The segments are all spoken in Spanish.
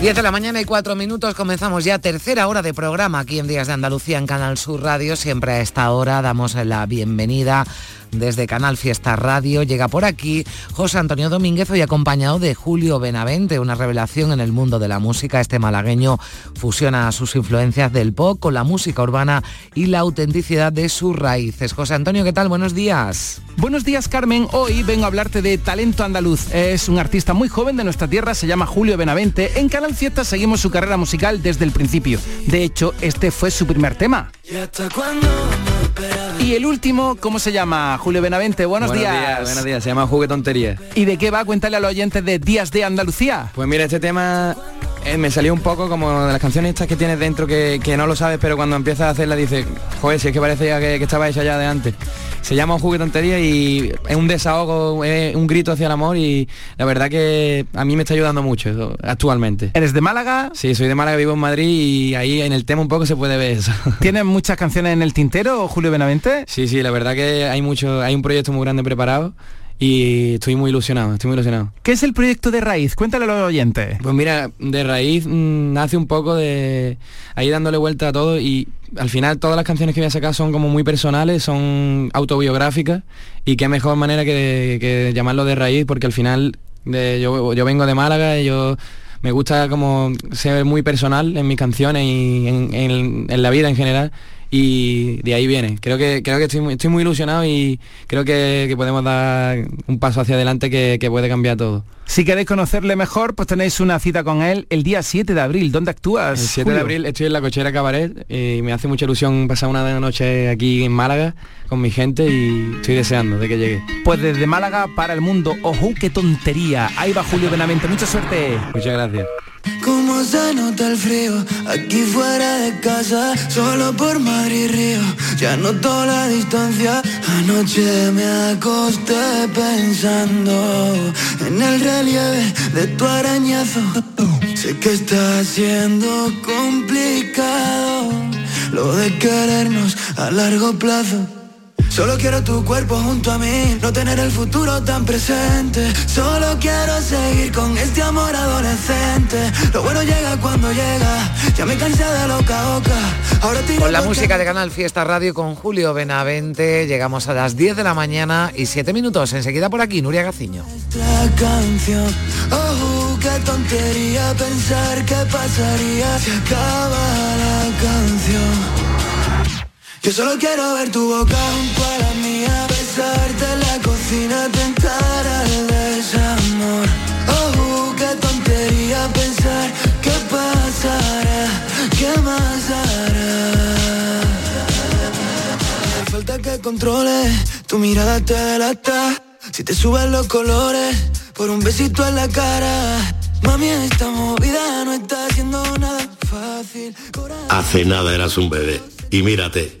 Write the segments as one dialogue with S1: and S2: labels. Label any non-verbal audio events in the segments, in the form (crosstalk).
S1: 10 de la mañana y 4 minutos comenzamos ya tercera hora de programa aquí en Días de Andalucía en Canal Sur Radio. Siempre a esta hora damos la bienvenida desde Canal Fiesta Radio. Llega por aquí José Antonio Domínguez, hoy acompañado de Julio Benavente, una revelación en el mundo de la música. Este malagueño fusiona sus influencias del pop con la música urbana y la autenticidad de sus raíces. José Antonio, ¿qué tal? Buenos días.
S2: Buenos días, Carmen. Hoy vengo a hablarte de talento andaluz. Es un artista muy joven de nuestra tierra, se llama Julio Benavente. En Canal Fiesta seguimos su carrera musical desde el principio. De hecho, este fue su primer tema. Y el último, ¿cómo se llama? Julio Benavente, buenos, días.
S3: Buenos días, se llama Juguetontería.
S2: ¿Y de qué va? Cuéntale a los oyentes de Días de Andalucía.
S3: Pues mira, este tema eh, me salió un poco como de las canciones estas que tienes dentro que, no lo sabes, pero cuando empiezas a hacerla dices, joder, si es que parecía que, que estaba hecha ya de antes. Se llama un juguetontería y es un desahogo, es un grito hacia el amor y la verdad que a mí me está ayudando mucho actualmente.
S2: ¿Eres de Málaga?
S3: Sí, soy de Málaga, vivo en Madrid y ahí en el tema un poco se puede ver eso. (laughs)
S2: ¿Tienes muchas canciones en el tintero, Julio Benavente?
S3: Sí, sí, la verdad que hay mucho, hay un proyecto muy grande preparado y estoy muy ilusionado, estoy muy ilusionado.
S2: ¿Qué es el proyecto de Raíz? Cuéntale a los oyentes.
S3: Pues mira, de Raíz mm, nace un poco de ahí dándole vuelta a todo y al final todas las canciones que voy a sacar son como muy personales, son autobiográficas y qué mejor manera que, llamarlo de Raíz porque al final yo, yo vengo de Málaga y yo me gusta como ser muy personal en mis canciones y en la vida en general y de ahí viene. Creo que, creo que estoy, muy, estoy muy ilusionado y creo que, podemos dar un paso hacia adelante que, puede cambiar todo.
S2: Si queréis conocerle mejor, pues tenéis una cita con él el día 7 de abril. ¿Dónde actúas?
S3: El 7 de abril estoy en la cochera Cabaret y me hace mucha ilusión pasar una noche aquí en Málaga con mi gente y estoy deseando de que llegue.
S2: Pues desde Málaga para el mundo, ojo, qué tontería. Ahí va Julio Benavente, mucha suerte.
S3: Muchas gracias.
S4: Cómo se nota el frío aquí fuera de casa, solo por Madrid Río. Ya noto la distancia. Anoche me acosté pensando en el relieve de tu arañazo. Sé que está siendo complicado lo de querernos a largo plazo. Solo quiero tu cuerpo junto a mí, no tener el futuro tan presente. Solo quiero seguir con este amor adolescente. Lo bueno llega cuando llega, ya me cansé de loca oca. Ahora
S1: con la música de Canal Fiesta Radio con Julio Benavente, llegamos a las 10 de la mañana y 7 minutos. Enseguida por aquí, Nuria Gaciño.
S4: canción, oh, qué tontería pensar qué pasaría si acaba la canción. Yo solo quiero ver tu boca junto a la mía, besarte en la cocina, tentar al desamor. Oh, qué tontería pensar qué pasará, qué más hará. Me falta que controle, tu mirada te delata. Si te suben los colores, por un besito en la cara. Mami, esta movida no está haciendo nada fácil.
S5: Hace nada eras un bebé. Y mírate,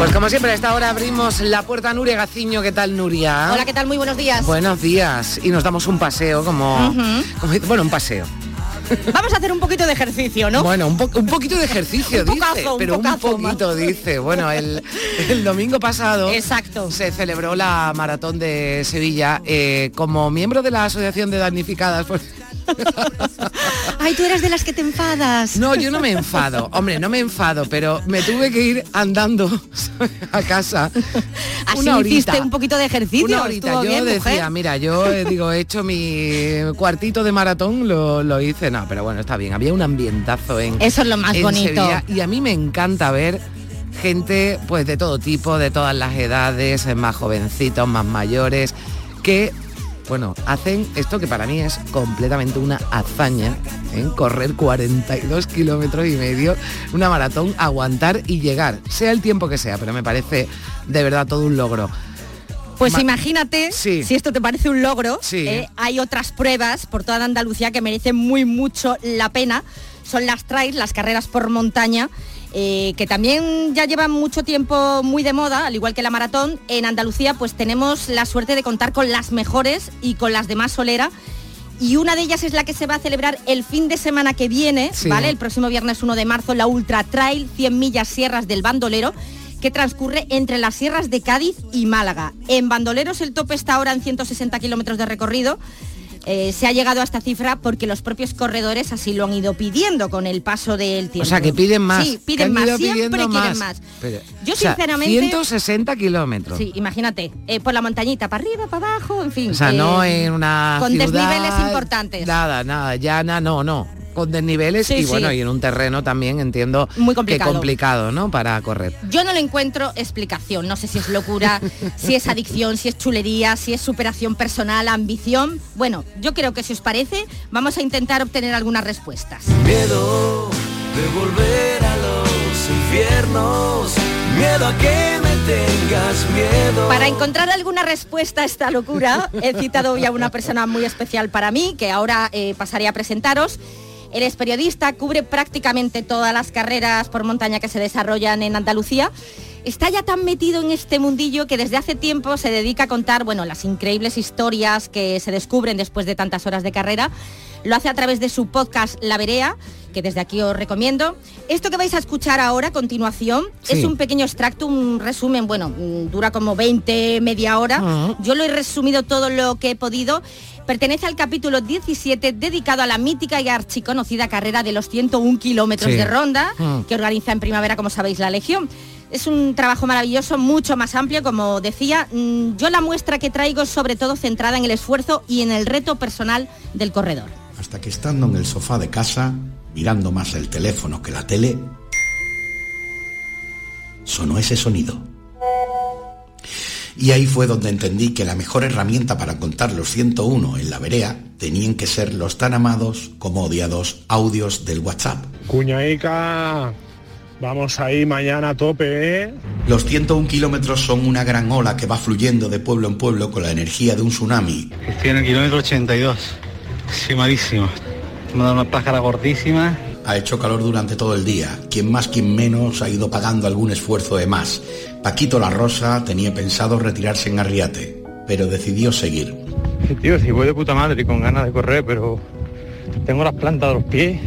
S1: Pues como siempre, a esta hora abrimos la puerta a Nuria Gaciño. ¿Qué tal, Nuria?
S6: Hola, ¿qué tal? Muy buenos días.
S1: Buenos días. Y nos damos un paseo como... bueno, un paseo.
S6: Vamos a hacer un poquito de ejercicio, ¿no?
S1: Bueno, un, un poquito de ejercicio, (laughs) dice. pero un, poquito, dice. Bueno, el, domingo pasado
S6: Exacto.
S1: se celebró la maratón de Sevilla. Eh, como miembro de la Asociación de Damnificadas, pues (laughs)
S6: Ay, tú eras de las que te enfadas.
S1: No, yo no me enfado. Hombre, no me enfado, pero me tuve que ir andando (laughs) a casa.
S6: Así una hiciste un poquito de ejercicio.
S1: Una horita. Yo decía, mira, yo eh, digo, he hecho mi cuartito de maratón, lo, hice. No, pero bueno, está bien. Había un ambientazo en
S6: Eso es lo más bonito.
S1: y a mí me encanta ver gente pues de todo tipo, de todas las edades, más jovencitos, más mayores, que bueno, hacen esto que para mí es completamente una hazaña, en ¿eh? correr 42 kilómetros y medio, una maratón, aguantar y llegar, sea el tiempo que sea, pero me parece de verdad todo un logro.
S6: Pues imagínate, si esto te parece un logro, eh, hay otras pruebas por toda Andalucía que merecen muy mucho la pena. Son las trails, las carreras por montaña, eh, que también ya llevan mucho tiempo muy de moda, al igual que la maratón. En Andalucía pues tenemos la suerte de contar con las mejores y con las de más solera. Y una de ellas es la que se va a celebrar el fin de semana que viene, ¿vale? El próximo viernes 1 de marzo, la Ultra Trail 100 millas sierras del Bandolero que transcurre entre las sierras de Cádiz y Málaga. En Bandoleros el tope está ahora en 160 kilómetros de recorrido. Eh, se ha llegado a esta cifra porque los propios corredores así lo han ido pidiendo con el paso del tiempo.
S1: O sea, que piden más.
S6: Sí, piden más, siempre quieren más.
S1: Yo sinceramente... 160 kilómetros.
S6: Sí, imagínate, eh, por la montañita, para arriba, para abajo, en fin.
S1: O sea, no eh, en una
S6: Con desniveles importantes.
S1: Nada, nada, llana, no, no con desniveles y bueno, y en un terreno también entiendo
S6: Muy complicado.
S1: que complicado, ¿no? Para correr.
S6: Yo no le encuentro explicación, no sé si es locura, (laughs) si es adicción, si es chulería, si es superación personal, ambición. Bueno, yo creo que si os parece, vamos a intentar obtener algunas respuestas.
S4: Miedo de volver a los infiernos, miedo a que me tengas miedo.
S6: Para encontrar alguna respuesta a esta locura, he citado hoy a una persona muy especial para mí, que ahora eh, pasaré a presentaros. Él es periodista, cubre prácticamente todas las carreras por montaña que se desarrollan en Andalucía. Está ya tan metido en este mundillo que desde hace tiempo se dedica a contar bueno, las increíbles historias que se descubren después de tantas horas de carrera. Lo hace a través de su podcast La Verea, que desde aquí os recomiendo. Esto que vais a escuchar ahora a continuación es un pequeño extracto, un resumen, bueno, mm, dura como 20, media hora. Ah. Yo lo he resumido todo lo que he podido Pertenece al capítulo 17 dedicado a la mítica y archiconocida carrera de los 101 kilómetros de ronda mm. que organiza en primavera, como sabéis, la Legión. Es un trabajo maravilloso, mucho más amplio, como decía. Mm, yo la muestra que traigo es sobre todo centrada en el esfuerzo y en el reto personal del corredor.
S7: Hasta que estando en el sofá de casa, mirando más el teléfono que la tele, sonó ese sonido. Y ahí fue donde entendí que la mejor herramienta para contar los 101 en la verea tenían que ser los tan amados como odiados audios del WhatsApp.
S8: Cuñaica, vamos ahí mañana a tope, ¿eh?
S7: Los 101 kilómetros son una gran ola que va fluyendo de pueblo en pueblo con la energía de un tsunami.
S9: Estoy en el kilómetro 82. Sí, malísimo. Una pájara gordísima.
S7: Ha hecho calor durante todo el día. Quien más, quien menos ha ido pagando algún esfuerzo de más. Paquito La Rosa tenía pensado retirarse en Arriate, pero decidió seguir.
S9: tío, si voy de puta madre y con ganas de correr, pero tengo las plantas de los pies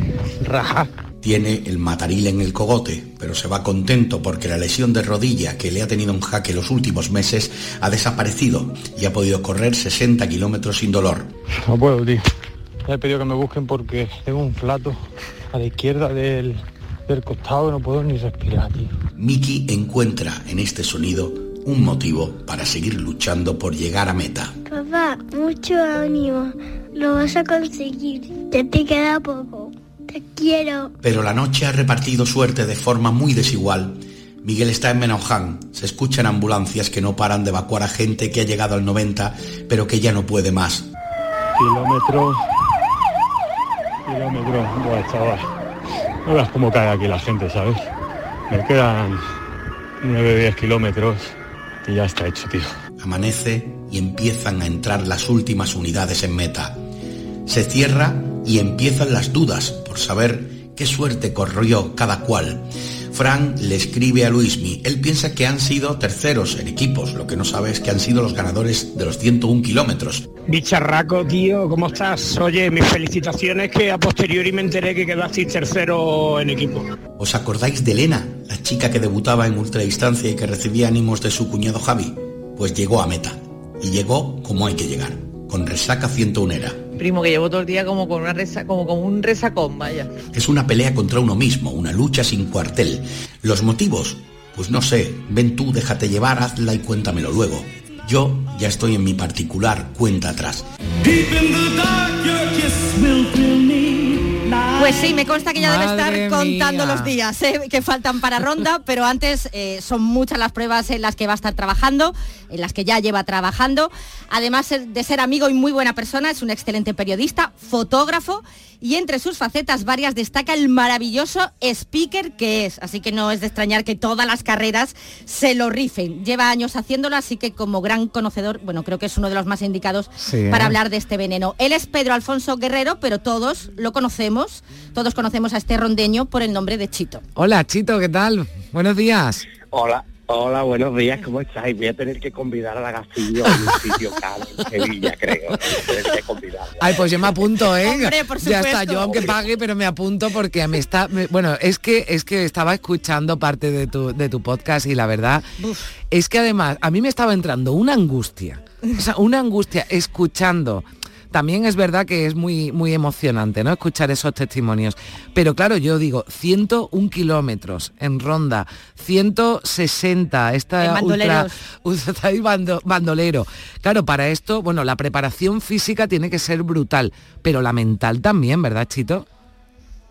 S9: raja.
S7: Tiene el mataril en el cogote, pero se va contento porque la lesión de rodilla que le ha tenido en jaque los últimos meses ha desaparecido y ha podido correr 60 kilómetros sin dolor.
S9: No puedo, tío. He pedido que me busquen porque tengo un flato a la izquierda del, del costado no puedo ni respirar, tío.
S7: Miki encuentra en este sonido un motivo para seguir luchando por llegar a meta.
S10: Papá, mucho ánimo. Lo vas a conseguir. Ya te queda poco. Te quiero.
S7: Pero la noche ha repartido suerte de forma muy desigual. Miguel está en Menauján. Se escuchan ambulancias que no paran de evacuar a gente que ha llegado al 90, pero que ya no puede más.
S9: Kilómetros. Kilómetros. Buah, chaval. No veas cómo cae aquí la gente, ¿sabes? Me quedan 9-10 kilómetros y ya está hecho, tío.
S7: Amanece y empiezan a entrar las últimas unidades en meta. Se cierra y empiezan las dudas por saber qué suerte corrió cada cual. Fran le escribe a Luismi. Él piensa que han sido terceros en equipos. Lo que no sabe es que han sido los ganadores de los 101 kilómetros.
S8: Bicharraco, tío, ¿cómo estás? Oye, mis felicitaciones que a posteriori me enteré que quedasteis tercero en equipo.
S7: ¿Os acordáis de Elena, la chica que debutaba en ultradistancia y que recibía ánimos de su cuñado Javi? Pues llegó a meta. Y llegó como hay que llegar con resaca 101 era.
S11: Primo, que llevo todo el día como con una resa, como con un resacón, vaya.
S7: Es una pelea contra uno mismo, una lucha sin cuartel. Los motivos, pues no sé, ven tú, déjate llevar, hazla y cuéntamelo luego. Yo ya estoy en mi particular cuenta atrás.
S6: Pues sí, me consta que ya debe estar contando
S1: mía.
S6: los días ¿eh? que faltan para ronda, (laughs) pero antes eh, son muchas las pruebas en las que va a estar trabajando, en las que ya lleva trabajando. Además de ser amigo y muy buena persona, es un excelente periodista, fotógrafo y entre sus facetas varias destaca el maravilloso speaker que es. Así que no es de extrañar que todas las carreras se lo rifen. Lleva años haciéndolo, así que como gran conocedor, bueno, creo que es uno de los más indicados
S1: Sí,
S6: para
S1: ¿eh?
S6: hablar de este veneno. Él es Pedro Alfonso Guerrero, pero todos lo conocemos, todos conocemos a este rondeño por el nombre de Chito.
S1: Hola, Chito, ¿qué tal? Buenos días.
S12: Hola, hola, buenos días, ¿cómo estáis? Voy a tener que convidar a la Gacillo a un sitio caro en Sevilla, creo. Voy a tener que convidarla.
S1: Ay, pues yo me apunto, ¿eh?
S6: Hombre, por
S1: ya está,
S6: supuesto.
S1: yo aunque pague, pero me apunto porque me está... me- bueno, es que es que estaba escuchando parte de tu, de tu podcast y la verdad es que además a mí me estaba entrando una angustia. O sea, una angustia escuchando. También es verdad que es muy, muy emocionante, ¿no? Escuchar esos testimonios. Pero claro, yo digo, 101 kilómetros en ronda, 160, esta ultra, (laughs) ahí bando- bandolero. Claro, para esto, bueno, la preparación física tiene que ser brutal, pero la mental también, ¿verdad, Chito?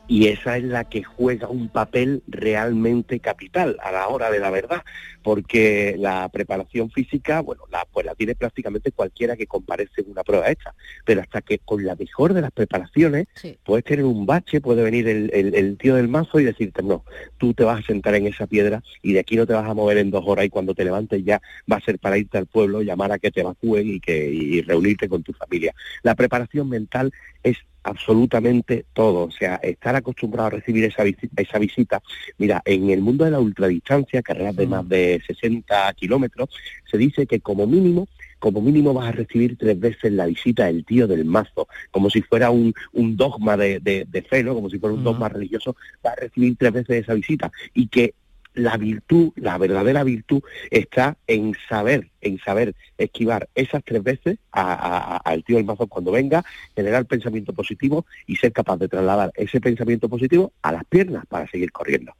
S12: Y esa es la que juega un papel realmente capital a la hora de la verdad, porque la preparación física, bueno, la, pues la tiene prácticamente cualquiera que comparece en una prueba hecha, pero hasta que con la mejor de las preparaciones puedes tener un bache, puede venir el, el- el tío del mazo y decirte, no, tú te vas a sentar en esa piedra y de aquí no te vas a mover en dos horas y cuando te levantes ya va a ser para irte al pueblo, llamar a que te evacúen y, que, y reunirte con tu familia. La preparación mental es absolutamente todo, o sea, estar acostumbrado a recibir esa visita, esa visita. Mira, en el mundo de la ultradistancia, carreras de más de 60 kilómetros, se dice que como mínimo como mínimo vas a recibir tres veces la visita del tío del mazo, como si fuera un, un dogma de, de, de fe, ¿no? Como si fuera un dogma religioso, vas a recibir tres veces esa visita. Y que la virtud, la verdadera virtud, está en saber, en saber esquivar esas tres veces a- a- a- al tío del mazo cuando venga, generar pensamiento positivo y ser capaz de trasladar ese pensamiento positivo a las piernas para seguir corriendo.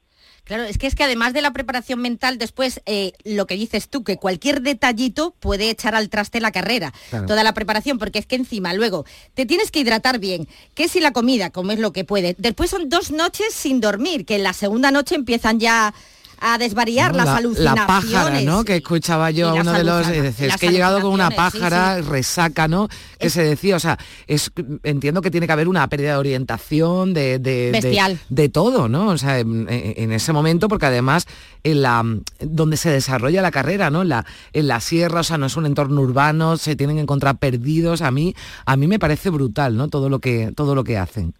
S6: Claro, es que es que además de la preparación mental, después eh, lo que dices tú, que cualquier detallito puede echar al traste la carrera,
S13: Claro.
S6: toda la preparación, porque es que encima luego te tienes que hidratar bien, que si la comida, comes lo que puedes. Después son dos noches sin dormir, que en la segunda noche empiezan ya a desvariar
S1: ¿no?
S6: las
S1: la,
S6: alucinaciones.
S1: la pájara, ¿no? Que escuchaba yo a uno de los... es que he llegado con una
S6: sí,
S1: pájara,
S6: sí.
S1: resaca, ¿no? Que se decía, o sea, es entiendo que tiene que haber una pérdida de orientación, de... de- de-
S6: Bestial.
S1: De, todo, ¿no? O sea, en ese momento, porque además en la donde se desarrolla la carrera, ¿no? En la, en la sierra, o sea, no es un entorno urbano, se tienen que encontrar perdidos. A mí, a mí me parece brutal, ¿no? Todo lo que, todo lo que hacen.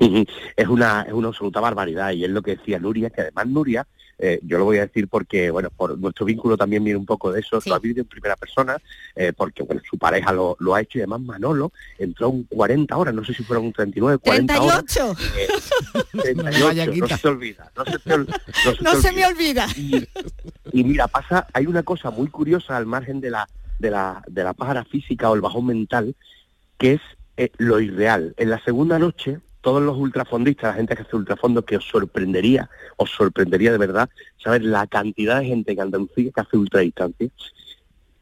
S1: (laughs)
S12: Es una es una absoluta barbaridad y es lo que decía Nuria que además Nuria eh, yo lo voy a decir porque bueno por nuestro vínculo también viene un poco de eso lo ha vivido en primera persona eh, porque bueno su pareja lo, lo ha hecho y además Manolo entró un 40 horas no sé si fueron un 39 40 horas
S6: 38.
S12: eh, (laughs) 38,
S6: Vaya,
S12: no se te olvida no se te, ol- no se
S6: No
S12: te
S6: se
S12: olvida.
S6: me olvida.
S12: Y mira, pasa, hay una cosa muy curiosa al margen de la, de la, de la pájara física o el bajón mental, que es eh, lo irreal. En la segunda noche, todos los ultrafondistas, la gente que hace ultrafondos, que os sorprendería, os sorprendería de verdad, saber la cantidad de gente en Andalucía que hace ultradistancia.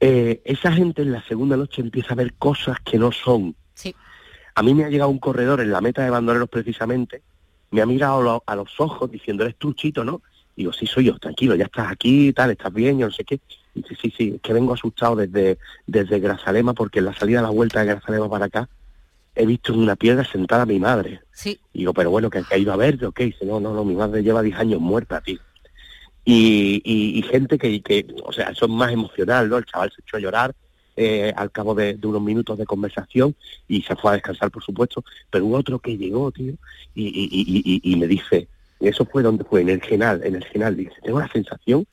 S12: Eh, esa gente en la segunda noche empieza a ver cosas que no son.
S6: Sí.
S12: A mí me ha llegado un corredor en la meta de bandoleros precisamente, me ha mirado lo- a los ojos diciendo, eres tú, Chito, ¿no? Digo, sí, soy yo, tranquilo, ya estás aquí, tal, estás bien, yo no sé qué. Y dice, sí, sí, es que vengo asustado desde, desde Grazalema, porque en la salida a la vuelta de Grazalema para acá he visto en una piedra sentada a mi madre.
S6: Sí.
S12: Digo, pero bueno, que, ha ido a verte, ¿o qué? Dice, no, no, no, mi madre lleva 10 años muerta, tío. Y, y- y gente que, que, o sea, es más emocional, ¿no? El chaval se echó a llorar eh, al cabo de, de unos minutos de conversación y se fue a descansar, por supuesto, pero hubo otro que llegó, tío, y, y- y- y- y me dice, eso fue donde fue, en el Genal, en el Genal, dice, tengo la sensación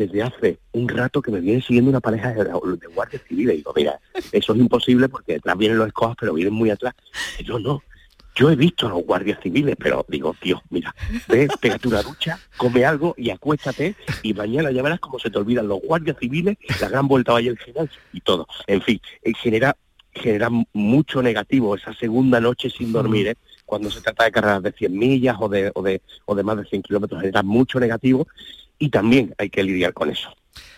S12: desde hace un rato que me viene siguiendo una pareja de, de guardias civiles. Y digo, mira, eso es imposible porque detrás vienen los escobas, pero vienen muy atrás. Y yo no, yo he visto a los guardias civiles, pero digo, Dios, mira, ve, pégate una ducha, come algo y acuéstate y mañana ya verás cómo se te olvidan los guardias civiles, la gran vuelta vaya al final y todo. En fin, eh, genera genera mucho negativo esa segunda noche sin dormir, ¿eh? Cuando se trata de carreras de 100 millas o de, o de, o de más de 100 kilómetros, genera mucho negativo y también hay que lidiar con eso.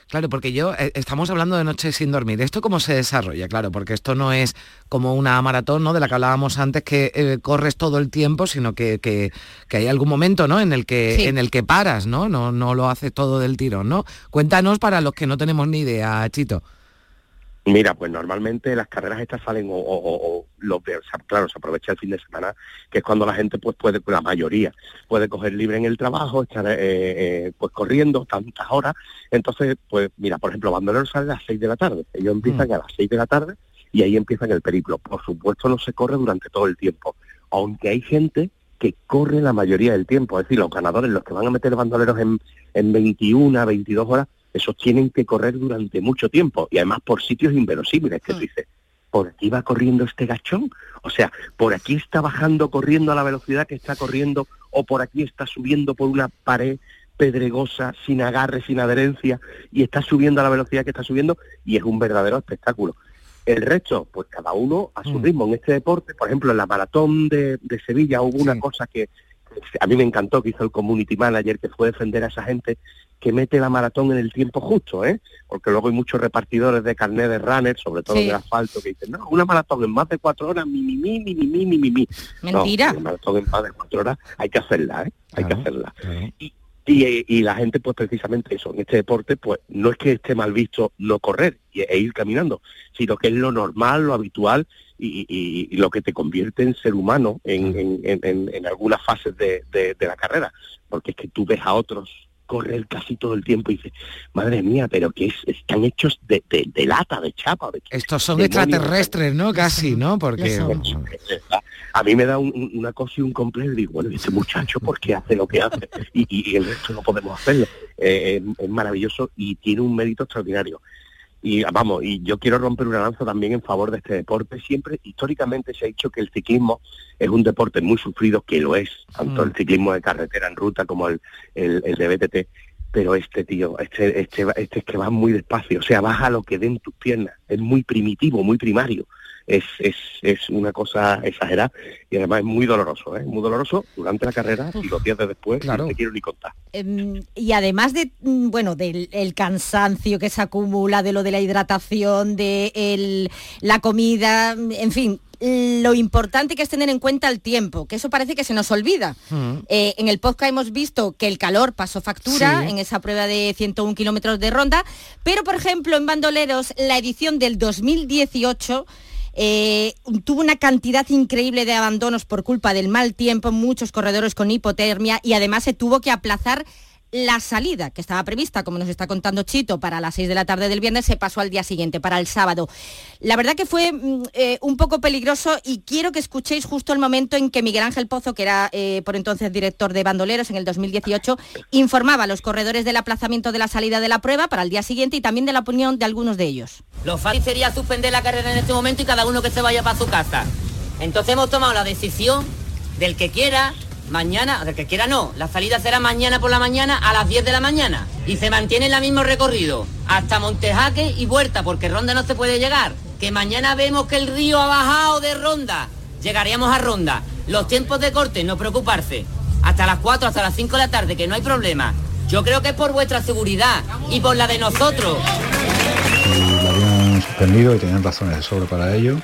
S1: Claro, porque yo, eh, estamos hablando de noches sin dormir. ¿Esto cómo se desarrolla? Claro, porque esto no es como una maratón, ¿no? De la que hablábamos antes, que eh, corres todo el tiempo, sino que, que, hay algún momento, ¿no? En el que, en el que paras, ¿no? ¿no? No lo haces todo del tirón, ¿no? Cuéntanos para los que no tenemos ni idea, Chito.
S12: Mira, pues normalmente las carreras estas salen o, o, los claro, se aprovecha el fin de semana, que es cuando la gente pues puede, la mayoría, puede coger libre en el trabajo, estar eh, eh, pues corriendo tantas horas. Entonces, pues mira, por ejemplo, Bandolero sale a las 6 de la tarde. Ellos empiezan mm. a las 6 de la tarde y ahí empiezan el periplo. Por supuesto no se corre durante todo el tiempo, aunque hay gente que corre la mayoría del tiempo. Es decir, los ganadores, los que van a meter bandoleros en, en 21, 22 horas, esos tienen que correr durante mucho tiempo y además por sitios inverosímiles que tú mm. dices, ¿por aquí va corriendo este gachón? O sea, ¿por aquí está bajando corriendo a la velocidad que está corriendo o por aquí está subiendo por una pared pedregosa, sin agarre, sin adherencia y está subiendo a la velocidad que está subiendo y es un verdadero espectáculo. El resto, pues cada uno a su mm. ritmo. En este deporte, por ejemplo, en la maratón de, Sevilla hubo una cosa que, a mí me encantó que hizo el community manager, que fue defender a esa gente que mete la maratón en el tiempo justo, ¿eh? Porque luego hay muchos repartidores de carnet de runner, sobre todo de asfalto, que dicen, no, una maratón en más de cuatro horas, mi, mi, mi, mi, mi, mi, mi, mi.
S6: Mentira.
S12: una maratón en más de cuatro horas hay que hacerla, ¿eh? Hay que hacerla. Y, y, la gente, pues precisamente eso, en este deporte, pues no es que esté mal visto no correr e ir caminando, sino que es lo normal, lo habitual y, lo que te convierte en ser humano en, en, algunas fases de, de, la carrera. Porque es que tú ves a otros correr casi todo el tiempo y dice, madre mía, pero que es, están hechos de, lata, de chapa.
S1: Estos son extraterrestres, ¿no? Casi, ¿no? Porque...
S12: A mí me da una cosa y un complejo y digo, bueno, ese muchacho, ¿por qué hace lo que hace? Y, el resto no podemos hacerlo. Eh, es maravilloso y tiene un mérito extraordinario y vamos, y yo quiero romper una lanza también en favor de este deporte. Siempre, históricamente se ha dicho que el ciclismo es un deporte muy sufrido, que lo es, tanto mm. el ciclismo de carretera en ruta como el, el, el de BTT, pero este tío, este, este, este es que va muy despacio, o sea, baja lo que den tus piernas, es muy primitivo, muy primario es, es, es una cosa exagerada y además es muy doloroso, ¿eh? muy doloroso durante la carrera y los días de después, claro. no te quiero ni contar.
S6: Em, y además de, mm, bueno, del cansancio que se acumula, de lo de la hidratación, de la comida, en fin, lo importante que es tener en cuenta el tiempo, que eso parece que se nos olvida. Mm. Eh, en el podcast hemos visto que el calor pasó factura en esa prueba de 101 kilómetros de ronda, pero por ejemplo en Bandoleros la edición del 2018 eh, tuvo una cantidad increíble de abandonos por culpa del mal tiempo, muchos corredores con hipotermia y además se tuvo que aplazar la salida que estaba prevista, como nos está contando Chito, para las 6 de la tarde del viernes, se pasó al día siguiente, para el sábado. La verdad que fue mm, eh, un poco peligroso y quiero que escuchéis justo el momento en que Miguel Ángel Pozo, que era eh, por entonces director de Bandoleros en el 2018, informaba a los corredores del aplazamiento de la salida de la prueba para el día siguiente y también de la opinión de algunos de ellos.
S13: Lo fácil sería suspender la carrera en este momento y cada uno que se vaya para su casa. Entonces hemos tomado la decisión del que quiera Mañana, del que quiera no, la salida será mañana por la mañana a las 10 de la mañana y se mantiene el mismo recorrido hasta Montejaque y vuelta porque Ronda no se puede llegar. Que mañana vemos que el río ha bajado de Ronda, llegaríamos a Ronda. Los tiempos de corte, no preocuparse. Hasta las 4, hasta las 5 de la tarde, que no hay problema. Yo creo que es por vuestra seguridad y por la de nosotros.
S14: La habían suspendido y tenían razones de sobre para ello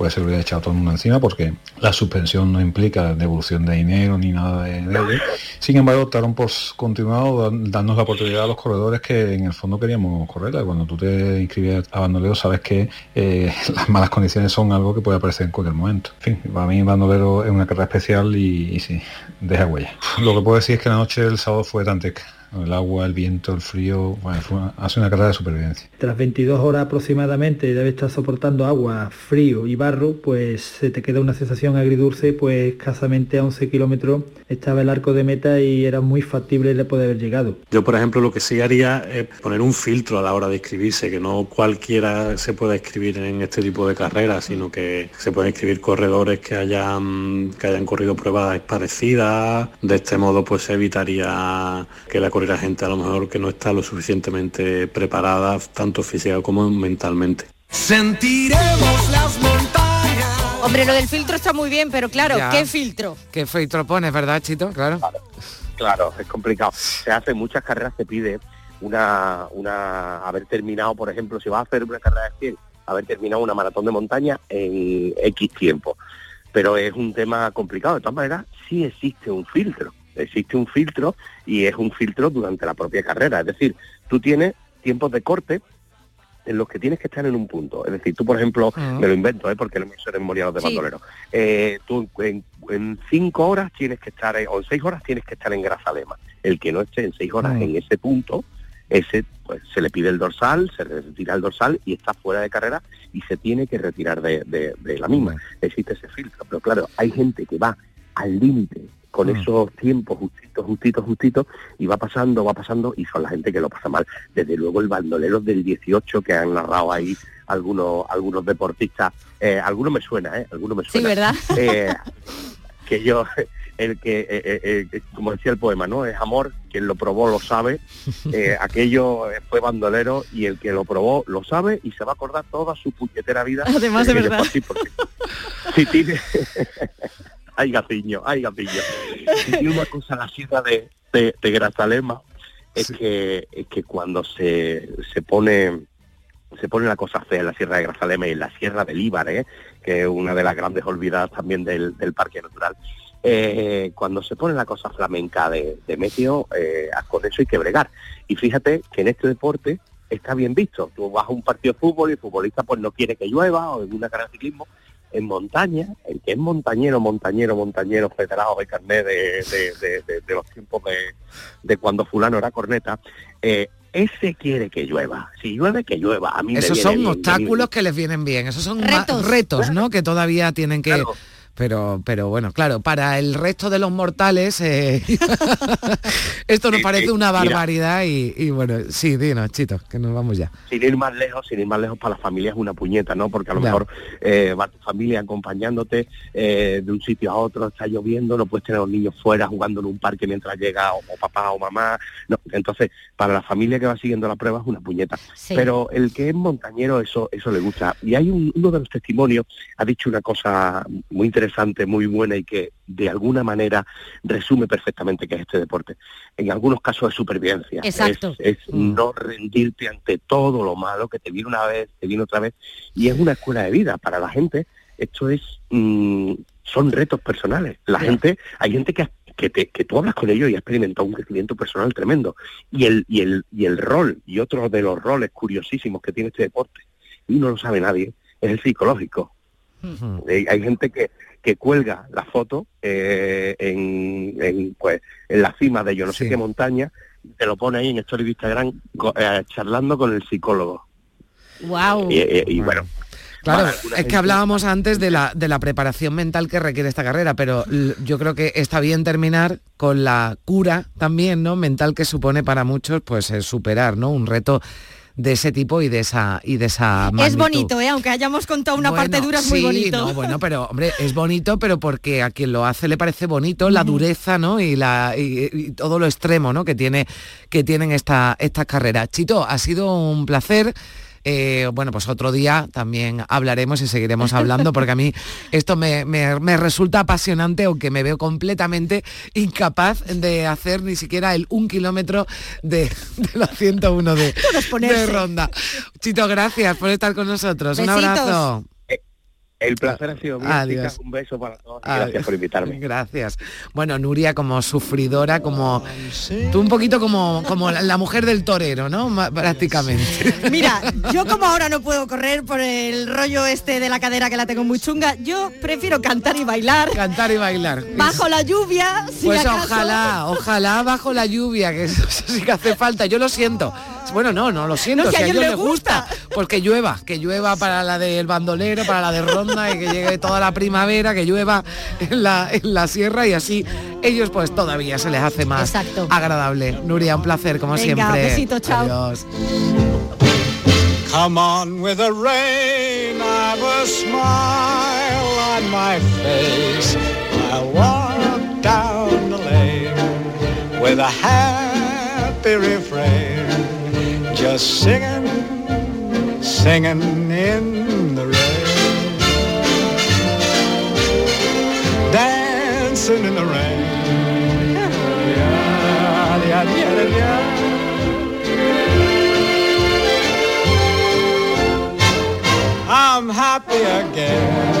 S14: puede ser hubiera echado todo el mundo encima porque la suspensión no implica devolución de dinero ni nada de, ello. Sin embargo, optaron por continuado dándonos la oportunidad a los corredores que en el fondo queríamos correr. Cuando tú te inscribes a Bandolero sabes que eh, (laughs) las malas condiciones son algo que puede aparecer en cualquier momento. En fin, para mí Bandolero es una carrera especial y, y sí, deja huella. Lo que puedo decir es que la noche del sábado fue tan teca el agua, el viento, el frío, hace una carrera de supervivencia.
S15: Tras 22 horas aproximadamente debe estar soportando agua, frío y barro, pues se te queda una sensación agridulce, pues escasamente a 11 kilómetros estaba el arco de meta y era muy factible el poder haber llegado.
S9: Yo, por ejemplo, lo que sí haría es poner un filtro a la hora de inscribirse, que no cualquiera se pueda inscribir en este tipo de carreras, sino que se pueden inscribir corredores que hayan, que hayan corrido pruebas parecidas. De este modo, pues se evitaría que la la gente a lo mejor que no está lo suficientemente preparada, tanto física como mentalmente.
S4: Sentiremos las
S6: Hombre, lo del filtro está muy bien, pero claro,
S1: Ya.
S6: ¿qué filtro?
S1: ¿Qué filtro pones, verdad, Chito? Claro.
S12: Claro, es complicado. Se hace muchas carreras, se pide una, una haber terminado, por ejemplo, si vas a hacer una carrera de 100, haber terminado una maratón de montaña en X tiempo. Pero es un tema complicado. De todas maneras, sí existe un filtro. Existe un filtro y es un filtro durante la propia carrera. Es decir, tú tienes tiempos de corte en los que tienes que estar en un punto. Es decir, tú, por ejemplo, me lo invento, ¿eh? porque no me sé de memoria los de
S16: Sí.
S12: bandolero. Eh, tú en, en cinco horas tienes que estar, o en seis horas tienes que estar en Grazalema. El que no esté en seis horas en ese punto, ese pues se le pide el dorsal, se le retira el dorsal y está fuera de carrera y se tiene que retirar de, de- de la misma. Existe ese filtro. Pero claro, hay gente que va al límite con
S16: Mm.
S12: esos tiempos justitos, justitos, justitos, y va pasando, va pasando, y son la gente que lo pasa mal. Desde luego el bandolero del 18 que han narrado ahí algunos algunos deportistas, eh, algunos me suena, ¿eh? Algunos me
S6: Sí,
S12: suena.
S6: ¿verdad?
S12: Eh, (laughs) que yo, el que, eh, eh, eh, como decía el poema, ¿no? Es amor, quien lo probó lo sabe, (laughs) Eh, aquello fue bandolero y el que lo probó lo sabe y se va a acordar toda su puñetera vida.
S6: Además de verdad.
S12: fue así, porque si tiene... (laughs) ay, gaciño, ay. Si tiene una cosa la sierra de, de, de Grazalema, es que, es que cuando se, se pone se pone la cosa fea en la Sierra de Grazalema y en la Sierra del Íbar, ¿eh? que es una de las grandes olvidadas también del, del Parque Natural. Eh, cuando se pone la cosa flamenca de, de meteo, eh, con eso hay que bregar. Y fíjate que en este deporte está bien visto. Tú vas a un partido de fútbol y el futbolista pues no quiere que llueva o en una carrera de ciclismo. En montaña, el que es montañero, montañero, montañero, federado de carnet de, de- de- de- de los tiempos de, de cuando fulano era corneta, eh, ese quiere que llueva. Si llueve, que llueva. A mí me
S1: Esos
S12: viene
S1: son
S12: bien,
S1: obstáculos que les vienen bien, esos son
S6: Retos.
S1: retos, ¿no? Que todavía tienen que... Pero, pero bueno, claro, para el resto de los mortales eh, (laughs) esto nos parece una barbaridad y, y bueno, sí, dinos, Chito, que nos vamos ya.
S12: sin ir más lejos, sin ir más lejos para la familia es una puñeta, ¿no? Porque a lo
S1: Ya.
S12: mejor eh, va tu familia acompañándote eh, de un sitio a otro, está lloviendo, no puedes tener a los niños fuera jugando en un parque mientras llega o, o papá o mamá. No. Entonces, para la familia que va siguiendo la prueba es una puñeta.
S16: Sí.
S12: Pero el que es montañero, eso, eso le gusta. Y hay un- uno de los testimonios, ha dicho una cosa muy interesante, muy buena y que de alguna manera resume perfectamente qué es este deporte. En algunos casos es supervivencia.
S6: Exacto.
S12: Es, es no rendirte ante todo lo malo que te viene una vez, te viene otra vez. Y es una escuela de vida para la gente. Esto es, mm, son retos personales. La gente, hay gente que, que, te- que tú hablas con ellos y ha experimentado un crecimiento personal tremendo. Y el, y el, y el rol, y otro de los roles curiosísimos que tiene este deporte, y no lo sabe nadie, es el psicológico. Eh, hay gente que, que cuelga la foto eh, en, en, pues, en la cima de yo no sé qué montaña, te lo pone ahí en story de Instagram eh, charlando con el psicólogo.
S6: Wow.
S12: Y, y- y bueno,
S1: Claro, es que hablábamos antes de la, de la preparación mental que requiere esta carrera, pero yo creo que está bien terminar con la cura también, ¿no? Mental que supone para muchos, pues eh, superar, ¿no? Un reto de ese tipo y de esa y de esa
S6: Es bonito, ¿eh? aunque hayamos contado una
S1: Bueno,
S6: parte dura, es muy bonito.
S1: no, bueno, pero (laughs) hombre, es bonito, pero porque a quien lo hace le parece bonito la dureza, ¿no? Y la y, y todo lo extremo, ¿no? Que tiene que tienen esta estas carreras. Chito, ha sido un placer. Eh, bueno, pues otro día también hablaremos y seguiremos hablando porque a mí esto me, me- me resulta apasionante aunque me veo completamente incapaz de hacer ni siquiera el un kilómetro de, de los 101 de, de ronda. Chito, gracias por estar con nosotros. Un abrazo.
S12: El placer ha sido mío,
S1: Adiós.
S12: un beso para todos
S1: Adiós.
S12: gracias por invitarme. (laughs)
S1: Gracias. Bueno, Nuria como sufridora, como tú un poquito como, como la, mujer del torero, ¿no? Prácticamente.
S6: Mira, (laughs) yo como ahora no puedo correr por el rollo este de la cadera que la tengo muy chunga, yo prefiero cantar y bailar.
S1: Cantar y bailar.
S6: Bajo la lluvia, si
S1: Pues
S6: acaso.
S1: ojalá, ojalá bajo la lluvia, que eso sí que hace falta. Yo lo siento. Bueno, no, no lo siento.
S6: No, si
S1: si
S6: a ellos
S1: ellos
S6: les
S1: les gusta. Pues que llueva, que llueva para la del bandolero, para la de ronda y que llegue toda la primavera, que llueva en la, en la sierra y así ellos pues todavía se les hace más agradable. Nuria, un placer como
S6: Venga,
S1: siempre.
S6: besito, chao.
S1: Adiós.
S16: Come on with the rain, I've a smile on my face. I walk down the lane with a happy refrain, just singing, singing in the rain, dancing in the rain. I'm happy again.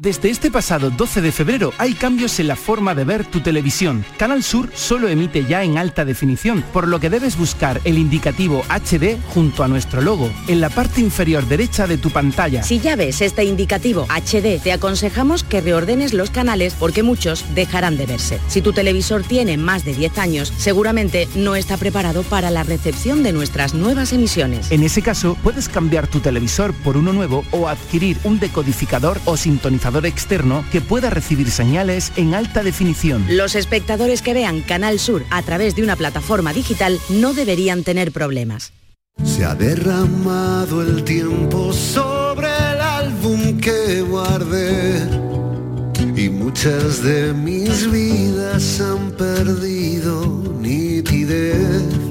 S2: Desde este pasado 12 de febrero hay cambios en la forma de ver tu televisión. Canal Sur solo emite ya en alta definición, por lo que debes buscar el indicativo HD junto a nuestro logo, en la parte inferior derecha de tu pantalla.
S17: Si ya ves este indicativo HD, te aconsejamos que reordenes los canales porque muchos dejarán de verse. Si tu televisor tiene más de 10 años, seguramente no está preparado para la recepción de nuestras nuevas emisiones.
S2: En ese caso, puedes cambiar tu televisor por uno nuevo o adquirir un decodificador o sintonizador externo que pueda recibir señales en alta definición.
S17: Los espectadores que vean Canal Sur a través de una plataforma digital no deberían tener problemas.
S4: Se ha derramado el tiempo sobre el álbum que guardé y muchas de mis vidas han perdido nitidez.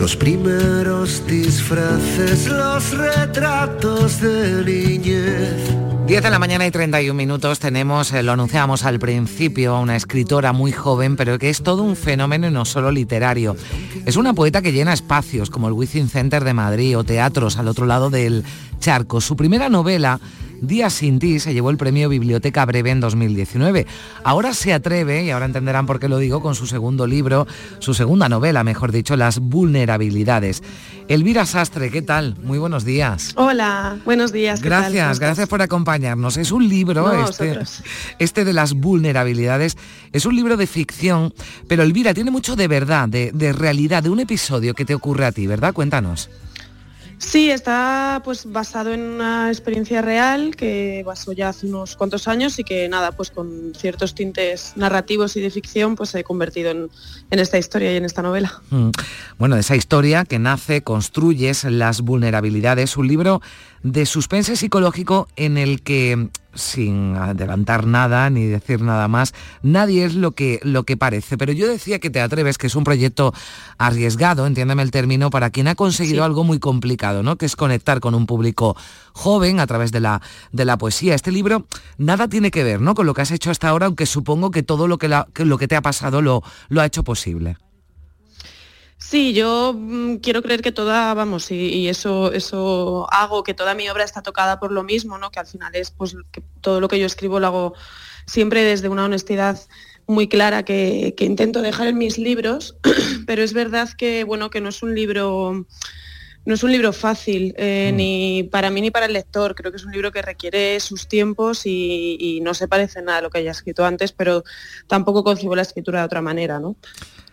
S4: Los primeros disfraces, los retratos de niñez.
S1: 10 de la mañana y 31 minutos tenemos, eh, lo anunciábamos al principio, a una escritora muy joven, pero que es todo un fenómeno y no solo literario. Es una poeta que llena espacios como el Wizzing Center de Madrid o teatros al otro lado del charco. Su primera novela, Días sin ti, se llevó el premio Biblioteca Breve en 2019. Ahora se atreve, y ahora entenderán por qué lo digo, con su segundo libro, su segunda novela, mejor dicho, Las vulnerabilidades. Elvira Sastre, ¿qué tal? Muy buenos días.
S18: Hola, buenos días. ¿qué tal? ¿Cómo
S1: Gracias, gracias por acompañarnos. Es un libro,
S18: No,
S1: este, este de las vulnerabilidades, es un libro de ficción, pero Elvira tiene mucho de verdad, de, de realidad, de un episodio que te ocurre a ti, ¿verdad? Cuéntanos.
S18: Sí, está pues basado en una experiencia real que pasó ya hace unos cuantos años y que nada, pues con ciertos tintes narrativos y de ficción, pues se ha convertido en, en esta historia y en esta novela.
S1: Mm. Bueno, de esa historia que nace, construyes las vulnerabilidades, un libro de suspense psicológico en el que, sin adelantar nada ni decir nada más, nadie es lo que, lo que parece. Pero yo decía que te atreves, que es un proyecto arriesgado, entiéndeme el término, para quien ha conseguido
S18: Sí.
S1: algo muy complicado, ¿no? Que es conectar con un público joven a través de la, de la poesía. Este libro nada tiene que ver, ¿no? Con lo que has hecho hasta ahora, aunque supongo que todo lo que, la- que lo que te ha pasado lo, lo ha hecho posible.
S18: Sí, yo mm, quiero creer que toda, vamos, y, y eso, eso hago, que toda mi obra está tocada por lo mismo, ¿no? Que al final es pues que todo lo que yo escribo lo hago siempre desde una honestidad muy clara que, que intento dejar en mis libros, (clears throat) pero es verdad que bueno, que no es un libro no es un libro fácil, eh, ni para mí ni para el lector. Creo que es un libro que requiere sus tiempos y, y no se parece nada a lo que haya escrito antes, pero tampoco concibo la escritura de otra manera, ¿no?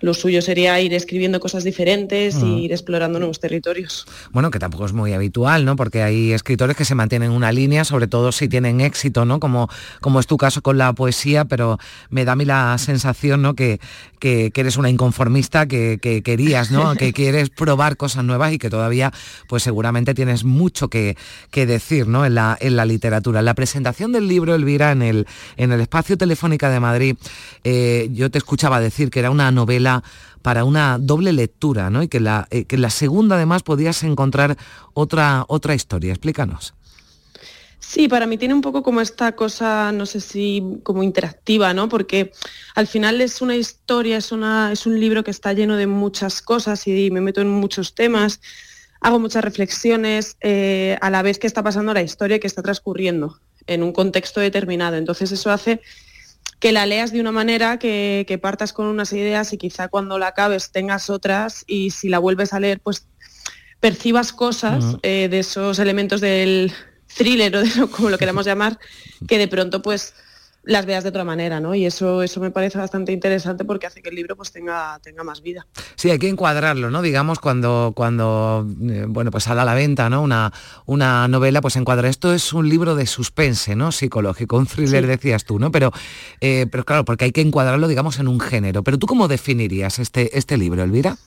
S18: Lo suyo sería ir escribiendo cosas diferentes
S1: Mm.
S18: e ir explorando nuevos territorios.
S1: Bueno, que tampoco es muy habitual, ¿no? Porque hay escritores que se mantienen una línea, sobre todo si tienen éxito, ¿no? Como, como es tu caso con la poesía, pero me da a mí la sensación, ¿no? Que, que, que eres una inconformista, que, que querías, ¿no? (laughs) que quieres probar cosas nuevas y que todavía, pues seguramente tienes mucho que, que decir, ¿no? En la, en la literatura. En la presentación del libro, Elvira, en el, en el espacio Telefónica de Madrid, eh, yo te escuchaba decir que era una novela para una doble lectura, ¿no? Y que la, eh, que la segunda además podías encontrar otra, otra historia. Explícanos.
S18: Sí, para mí tiene un poco como esta cosa, no sé si como interactiva, ¿no? Porque al final es una historia, es, una, es un libro que está lleno de muchas cosas y me meto en muchos temas, hago muchas reflexiones eh, a la vez que está pasando la historia que está transcurriendo en un contexto determinado. Entonces eso hace que la leas de una manera, que, que partas con unas ideas y quizá cuando la acabes tengas otras y si la vuelves a leer, pues percibas cosas eh, de esos elementos del thriller o de lo, como lo queramos llamar, que de pronto pues las veas de otra manera, ¿no? Y eso, eso me parece bastante interesante porque hace que el libro pues tenga, tenga más vida.
S1: Sí, hay que encuadrarlo, ¿no? Digamos, cuando, cuando eh, bueno, pues sale a la venta, ¿no? Una, una novela, pues encuadra. Esto es un libro de suspense, ¿no? Psicológico, un thriller,
S18: Sí.
S1: decías tú, ¿no? Pero, eh, pero claro, porque hay que encuadrarlo, digamos, en un género. Pero tú cómo definirías este, este libro, Elvira?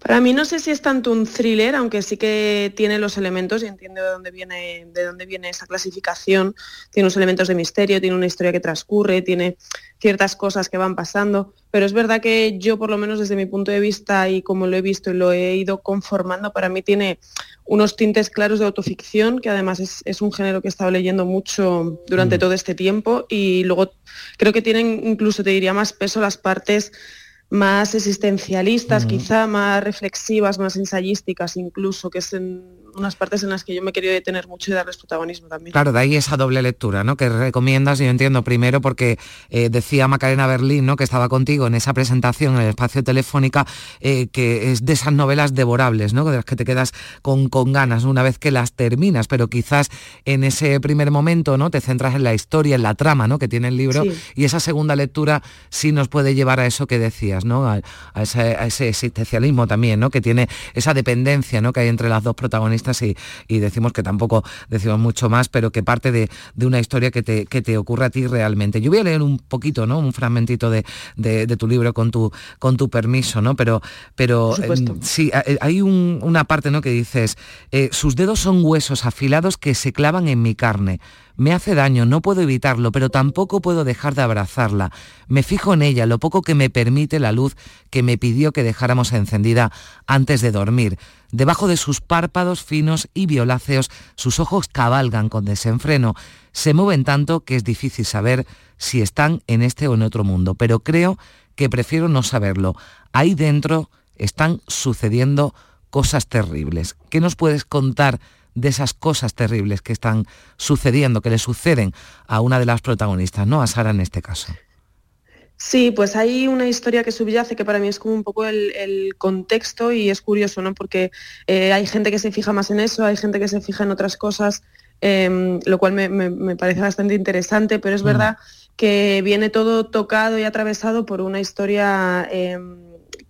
S18: Para mí no sé si es tanto un thriller, aunque sí que tiene los elementos y entiendo de dónde viene, de dónde viene esa clasificación. Tiene unos elementos de misterio, tiene una historia que transcurre, tiene ciertas cosas que van pasando. Pero es verdad que yo, por lo menos desde mi punto de vista y como lo he visto y lo he ido conformando, para mí tiene unos tintes claros de autoficción, que además es, es un género que he estado leyendo mucho durante
S19: Mm.
S18: todo este tiempo. Y luego creo que tienen incluso, te diría, más peso las partes más existencialistas, quizá más reflexivas, más ensayísticas incluso, que es en unas partes en las que yo me he querido detener mucho y darles protagonismo también.
S1: Claro, de ahí esa doble lectura, ¿no? Que recomiendas, yo entiendo primero porque eh, decía Macarena Berlín, ¿no? Que estaba contigo en esa presentación en el espacio telefónica, eh, que es de esas novelas devorables, ¿no? De las que te quedas con, con ganas una vez que las terminas, pero quizás en ese primer momento, ¿no? Te centras en la historia, en la trama, ¿no? Que tiene el libro
S18: Sí.
S1: y esa segunda lectura sí nos puede llevar a eso que decías, ¿no? A, a ese, a ese existencialismo también, ¿no? Que tiene esa dependencia, ¿no? Que hay entre las dos protagonistas y, y decimos que tampoco decimos mucho más, pero que parte de, de una historia que te, que te ocurre a ti realmente. Yo voy a leer un poquito, ¿no? Un fragmentito de, de- de tu libro con tu, con tu permiso, ¿no? Pero, pero em, sí, eh, hay un- una parte, ¿no? Que dices, eh, sus dedos son huesos afilados que se clavan en mi carne. Me hace daño, no puedo evitarlo, pero tampoco puedo dejar de abrazarla. Me fijo en ella, lo poco que me permite la luz que me pidió que dejáramos encendida antes de dormir. Debajo de sus párpados finos y violáceos, sus ojos cabalgan con desenfreno. Se mueven tanto que es difícil saber si están en este o en otro mundo, pero creo que prefiero no saberlo. Ahí dentro están sucediendo cosas terribles. ¿Qué nos puedes contar de esas cosas terribles que están sucediendo, que le suceden a una de las protagonistas, ¿no? A Sara en este caso.
S18: Sí, pues hay una historia que subyace que para mí es como un poco el, el contexto y es curioso, ¿no? Porque eh, hay gente que se fija más en eso, hay gente que se fija en otras cosas, em, lo cual me, me- me parece bastante interesante, pero es
S19: Mm.
S18: verdad que viene todo tocado y atravesado por una historia em,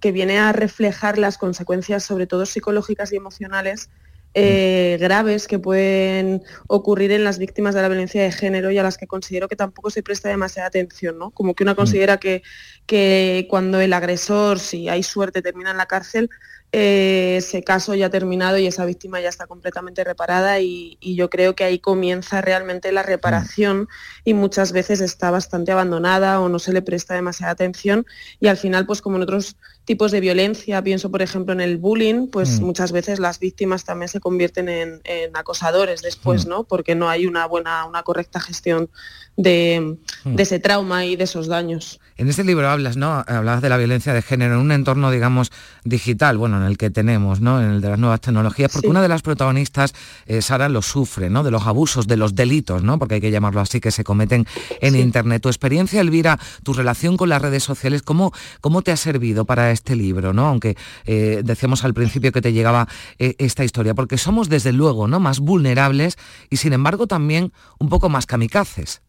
S18: que viene a reflejar las consecuencias, sobre todo psicológicas y emocionales, eh, graves que pueden ocurrir en las víctimas de la violencia de género y a las que considero que tampoco se presta demasiada atención, ¿no? Como que una considera que, que cuando el agresor, si hay suerte, termina en la cárcel, eh, ese caso ya ha terminado y esa víctima ya está completamente reparada y, y yo creo que ahí comienza realmente la reparación y muchas veces está bastante abandonada o no se le presta demasiada atención y al final pues como en otros tipos de violencia, pienso por ejemplo en el bullying, pues
S19: Mm.
S18: muchas veces las víctimas también se convierten en, en acosadores después,
S19: Mm.
S18: ¿no? Porque no hay una buena, una correcta gestión de,
S1: Mm.
S18: de ese trauma y de esos daños.
S1: En este libro hablas, ¿no? Hablabas de la violencia de género en un entorno, digamos, digital, bueno, en el que tenemos, ¿no? En el de las nuevas tecnologías, porque
S18: Sí.
S1: una de las protagonistas, eh, Sara, lo sufre, ¿no? De los abusos, de los delitos, ¿no? Porque hay que llamarlo así, que se cometen en Internet. Tu experiencia, Elvira, tu relación con las redes sociales, ¿cómo, cómo te ha servido para este libro, ¿no? Aunque eh, decíamos al principio que te llegaba eh, esta historia, porque somos desde luego, ¿no? Más vulnerables y sin embargo también un poco más kamikazes.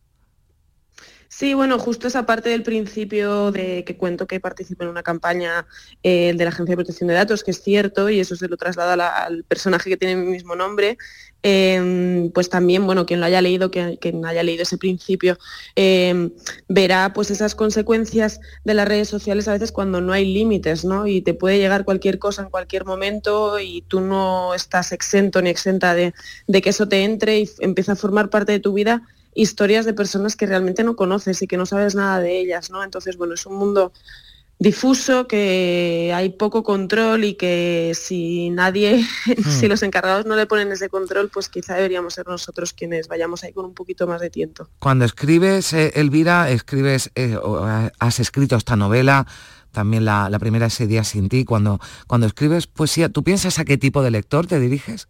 S18: Sí, bueno, justo esa parte del principio de que cuento que participo en una campaña eh, de la Agencia de Protección de Datos, que es cierto, y eso se lo traslada al personaje que tiene mi mismo nombre, eh, pues también, bueno, quien lo haya leído, quien haya leído ese principio, eh, verá pues esas consecuencias de las redes sociales a veces cuando no hay límites, ¿no? Y te puede llegar cualquier cosa en cualquier momento y tú no estás exento ni exenta de, de que eso te entre y empieza a formar parte de tu vida historias de personas que realmente no conoces y que no sabes nada de ellas, ¿no? Entonces, bueno, es un mundo difuso, que hay poco control y que si nadie, (laughs) si los encargados no le ponen ese control, pues quizá deberíamos ser nosotros quienes vayamos ahí con un poquito más de tiento.
S1: Cuando escribes, eh, Elvira, escribes, eh, o, eh, has escrito esta novela, también la, la primera ese día sin ti, cuando, cuando escribes poesía, ¿tú piensas a qué tipo de lector te diriges?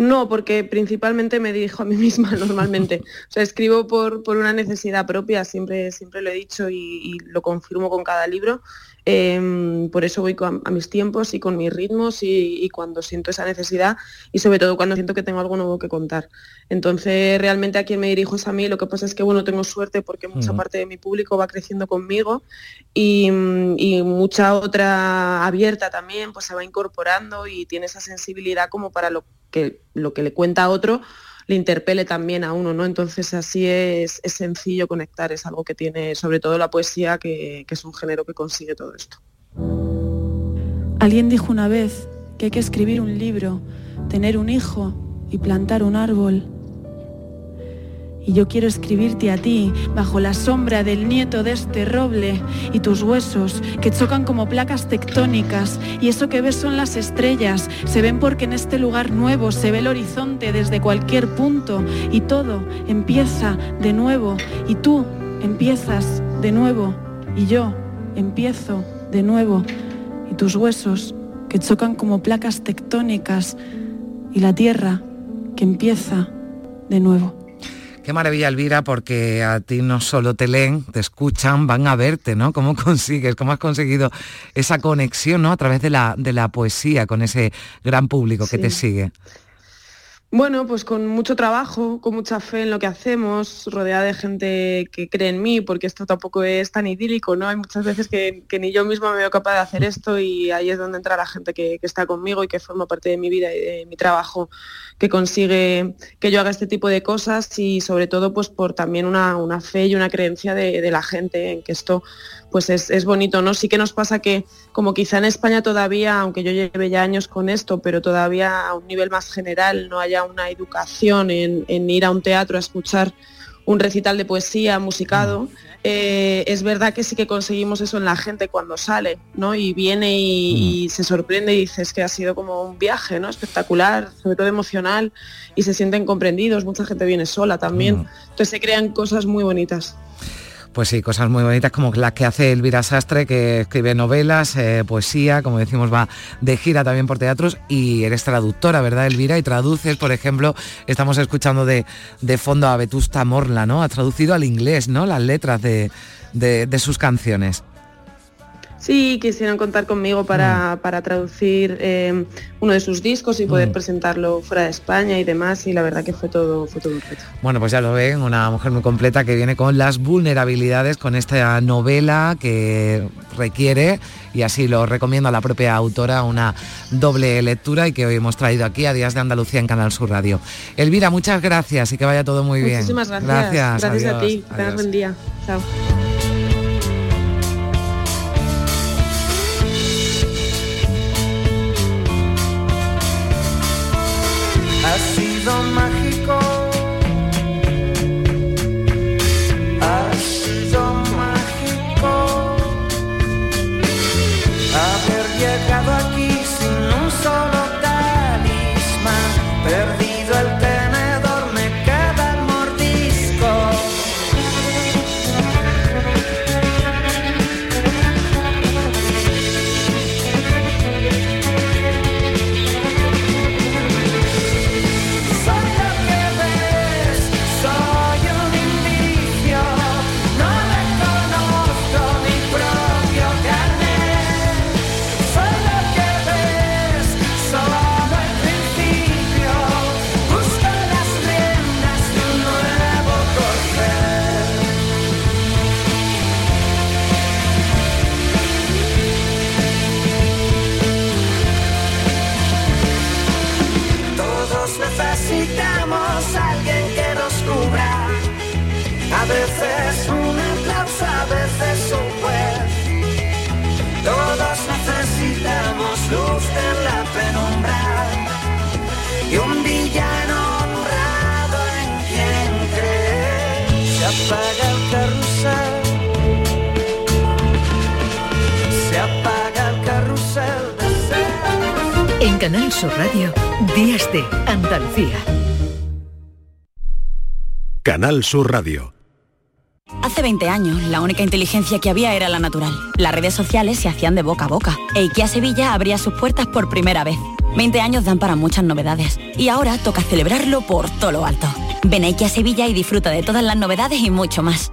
S18: No, porque principalmente me dirijo a mí (laughs) misma normalmente. O sea, escribo por, por una necesidad propia, siempre, siempre lo he dicho y, y lo confirmo con cada libro. Em, por eso voy con- a mis tiempos y con mis ritmos y, y cuando siento esa necesidad y sobre todo cuando siento que tengo algo nuevo que contar. Entonces, realmente a quien me dirijo es a mí. Lo que pasa es que, bueno, tengo suerte porque mucha
S19: Ujú.
S18: parte de mi público va creciendo conmigo y, mm, y mucha otra abierta también, pues se va incorporando y tiene esa sensibilidad como para lo que, lo que le cuenta a otro le interpele también a uno, ¿no? Entonces así es, es sencillo conectar, es algo que tiene sobre todo la poesía, que, que es un género que consigue todo esto.
S19: Alguien dijo una vez que hay que escribir un libro, tener un hijo y plantar un árbol. Y yo quiero escribirte a ti bajo la sombra del nieto de este roble y tus huesos que chocan como placas tectónicas y eso que ves son las estrellas, se ven porque en este lugar nuevo se ve el horizonte desde cualquier punto y todo empieza de nuevo y tú empiezas de nuevo y yo empiezo de nuevo y tus huesos que chocan como placas tectónicas y la tierra que empieza de nuevo.
S1: Qué maravilla, Elvira, porque a ti no solo te leen, te escuchan, van a verte, ¿no? ¿Cómo (laughs) consigues, cómo has conseguido esa conexión, ¿no? A través de la, de la poesía con ese gran público que te sigue.
S18: Bueno, pues con mucho trabajo, con mucha fe en lo que hacemos, rodeada de gente que cree en mí, porque esto tampoco es tan idílico, ¿no? Hay muchas veces que, ni yo misma me veo capaz de hacer esto y ahí es donde entra la gente que, está conmigo y que forma parte de mi vida y de mi trabajo, que consigue que yo haga este tipo de cosas y sobre todo pues por también una, una fe y una creencia de, de la gente en que esto pues es, es bonito, ¿no? Sí que nos pasa que como quizá en España todavía, aunque yo lleve ya años con esto, pero todavía a un nivel más general no haya una educación en, en ir a un teatro a escuchar un recital de poesía musicado, eh, es verdad que sí que conseguimos eso en la gente cuando sale, ¿no? Y viene y, y se sorprende y dices que ha sido como un viaje, ¿no? Espectacular, sobre todo emocional, y se sienten comprendidos, mucha gente viene sola también. Entonces se crean cosas muy bonitas.
S1: Pues sí, cosas muy bonitas como las que hace Elvira Sastre, que escribe novelas, eh, poesía, como decimos, va de gira también por teatros y eres traductora, ¿verdad, Elvira? Y traduces, por ejemplo, estamos escuchando de, de fondo a Vetusta Morla, ¿no? Ha traducido al inglés, ¿no? Las letras de, de- de sus canciones.
S18: Sí, quisieron contar conmigo para, para traducir eh, uno de sus discos y poder
S1: Mm.
S18: presentarlo fuera de España y demás, y la verdad que fue todo, fue todo un reto.
S1: Bueno, pues ya lo ven, una mujer muy completa que viene con las vulnerabilidades, con esta novela que requiere, y así lo recomiendo a la propia autora, una doble lectura y que hoy hemos traído aquí a Días de Andalucía en Canal Sur Radio. Elvira, muchas gracias y que vaya todo muy bien.
S18: Muchísimas gracias.
S1: Gracias,
S18: Gracias a
S1: adiós,
S18: ti. Que tengas
S1: adiós.
S18: buen día. Chao.
S20: Canal Sur Radio.
S21: Hace 20 años, la única inteligencia que había era la natural. Las redes sociales se hacían de boca a boca. E IKEA Sevilla abría sus puertas por primera vez. 20 años dan para muchas novedades. Y ahora toca celebrarlo por todo lo alto. Ven a IKEA Sevilla y disfruta de todas las novedades y mucho más.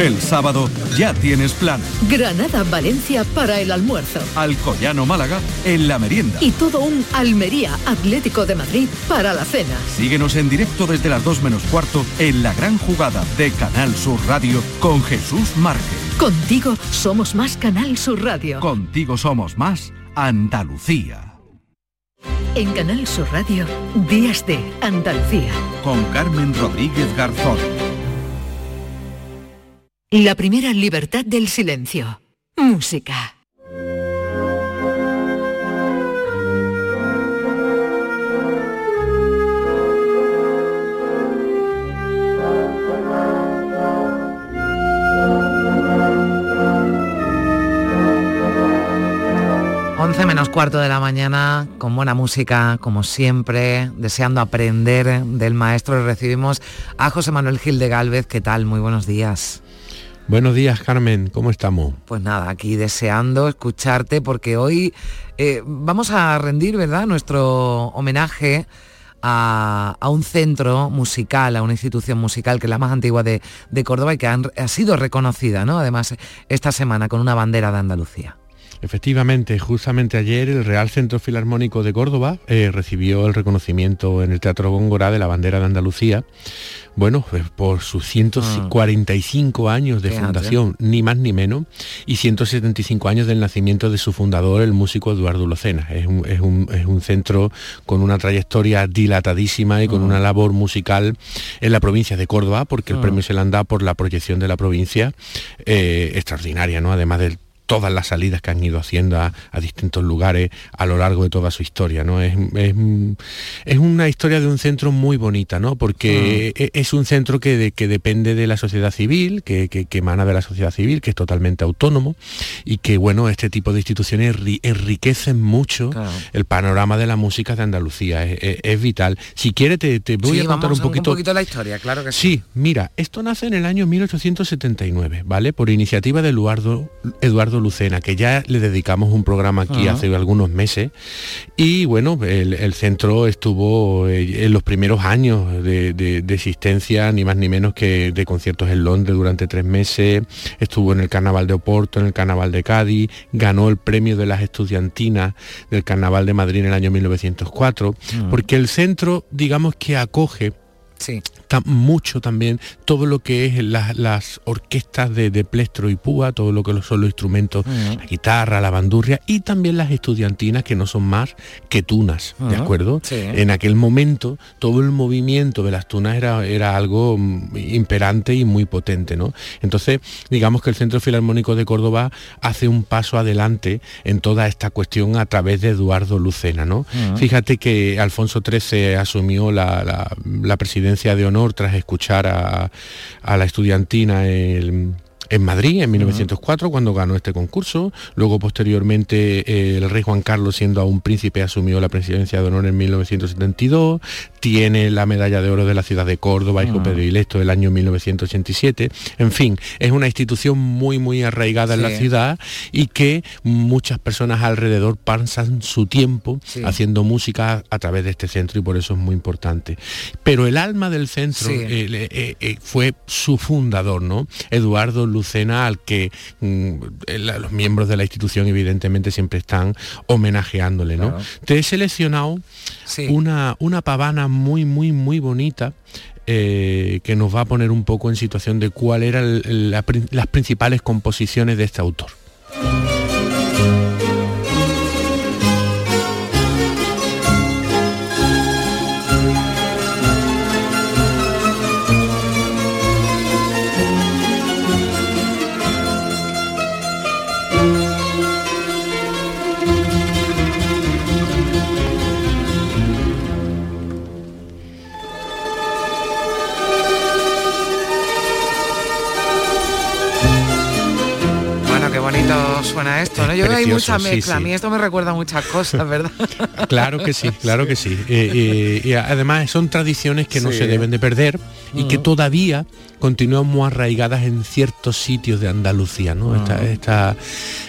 S22: El sábado ya tienes plan.
S20: Granada, Valencia para el almuerzo.
S22: Alcoyano Málaga en la merienda.
S20: Y todo un Almería Atlético de Madrid para la cena.
S22: Síguenos en directo desde las 2 menos cuarto en la gran jugada de Canal Sur Radio con Jesús Márquez.
S20: Contigo somos más Canal Sur Radio.
S22: Contigo somos más Andalucía.
S20: En Canal Sur Radio, Días de Andalucía.
S22: Con Carmen Rodríguez Garzón.
S20: La primera libertad del silencio. Música.
S1: Once menos cuarto de la mañana, con buena música, como siempre, deseando aprender del maestro. Recibimos a José Manuel Gil de Galvez. ¿Qué tal? Muy buenos días.
S23: Buenos días, Carmen. ¿Cómo estamos?
S1: Pues nada, aquí deseando escucharte porque hoy eh, vamos a rendir, ¿verdad?, nuestro homenaje a, un centro musical, a una institución musical que es la más antigua de, Córdoba y que ha sido reconocida, ¿no? Además, esta semana con una bandera de Andalucía.
S23: Efectivamente, justamente ayer el Real Centro Filarmónico de Córdoba eh, recibió el reconocimiento en el Teatro Góngora de la bandera de Andalucía, bueno, pues por sus 145 años de fundación, ni más ni menos, y 175 años del nacimiento de su fundador, el músico Eduardo Lucena. Es un, es un- es un centro con una trayectoria dilatadísima y con
S24: Mm.
S23: una labor musical en la provincia de Córdoba, porque el
S24: Mm.
S23: premio se le han dado por la proyección de la provincia, eh, extraordinaria, ¿no? Además del todas las salidas que han ido haciendo a, a distintos lugares a lo largo de toda su historia, ¿no? Es, es, es una historia de un centro muy bonita, ¿no? Porque e- es un centro que, de- que depende de la sociedad civil, que, que- que emana de la sociedad civil, que es totalmente autónomo y que, bueno, este tipo de instituciones enri- enriquecen mucho el panorama de la música de Andalucía. Es, vital. Si quiere, te, te voy
S1: Sí,
S23: a contar
S1: vamos
S23: un poquito...
S1: un poquito la historia, claro que sí.
S23: Sí, mira, esto nace en el año 1879, ¿vale? Por iniciativa de Eduardo, Eduardo Lucena, que ya le dedicamos un programa aquí hace algunos meses. Y bueno, el, el centro estuvo eh, en los primeros años de, de- de existencia, ni más ni menos que de conciertos en Londres durante tres meses, estuvo en el Carnaval de Oporto, en el Carnaval de Cádiz, ganó el premio de las estudiantinas del Carnaval de Madrid en el año 1904,
S24: Mm.
S23: porque el centro, digamos que acoge mucho también todo lo que es la- las orquestas de, de plestro y púa, todo lo que son los instrumentos, la guitarra, la bandurria y también las estudiantinas que no son más que tunas, ¿de acuerdo?
S24: sí.
S23: En aquel momento todo el movimiento de las tunas era, era algo mm, imperante y muy potente, ¿no? Entonces, digamos que el Centro Filarmónico de Córdoba hace un paso adelante en toda esta cuestión a través de Eduardo Lucena, ¿no? Fíjate que Alfonso XIII asumió la, la- la presidencia de honor tras escuchar a, a la estudiantina el- en Madrid en 1904 cuando ganó este concurso. Luego posteriormente eh, el rey Juan Carlos siendo aún príncipe asumió la presidencia de honor en 1972. Tiene la medalla de oro de la ciudad de Córdoba, hijo
S24: Ah.
S23: Pedro Ilesto del año 1987. En fin, es una institución muy muy arraigada en la ciudad y que muchas personas alrededor pasan su tiempo
S24: Sí.
S23: haciendo música a través de este centro y por eso es muy importante. Pero el alma del centro
S24: Sí.
S23: eh, eh, fue su fundador, ¿no? Eduardo Lucena al que mm, los miembros de la institución evidentemente siempre están homenajeándole. ¿no? Te he seleccionado una, una pavana muy, muy, muy bonita eh, que nos va a poner un poco en situación de cuál eran las principales composiciones de este autor.
S1: Suena esto, ¿no? Yo creo que hay mucha mezcla. A mí esto me recuerda muchas cosas, ¿verdad? (laughs)
S23: claro que sí, claro que sí. Eh, eh, y además son tradiciones que no se deben de perder y que todavía continúan muy arraigadas en ciertos sitios de Andalucía, ¿no? esta,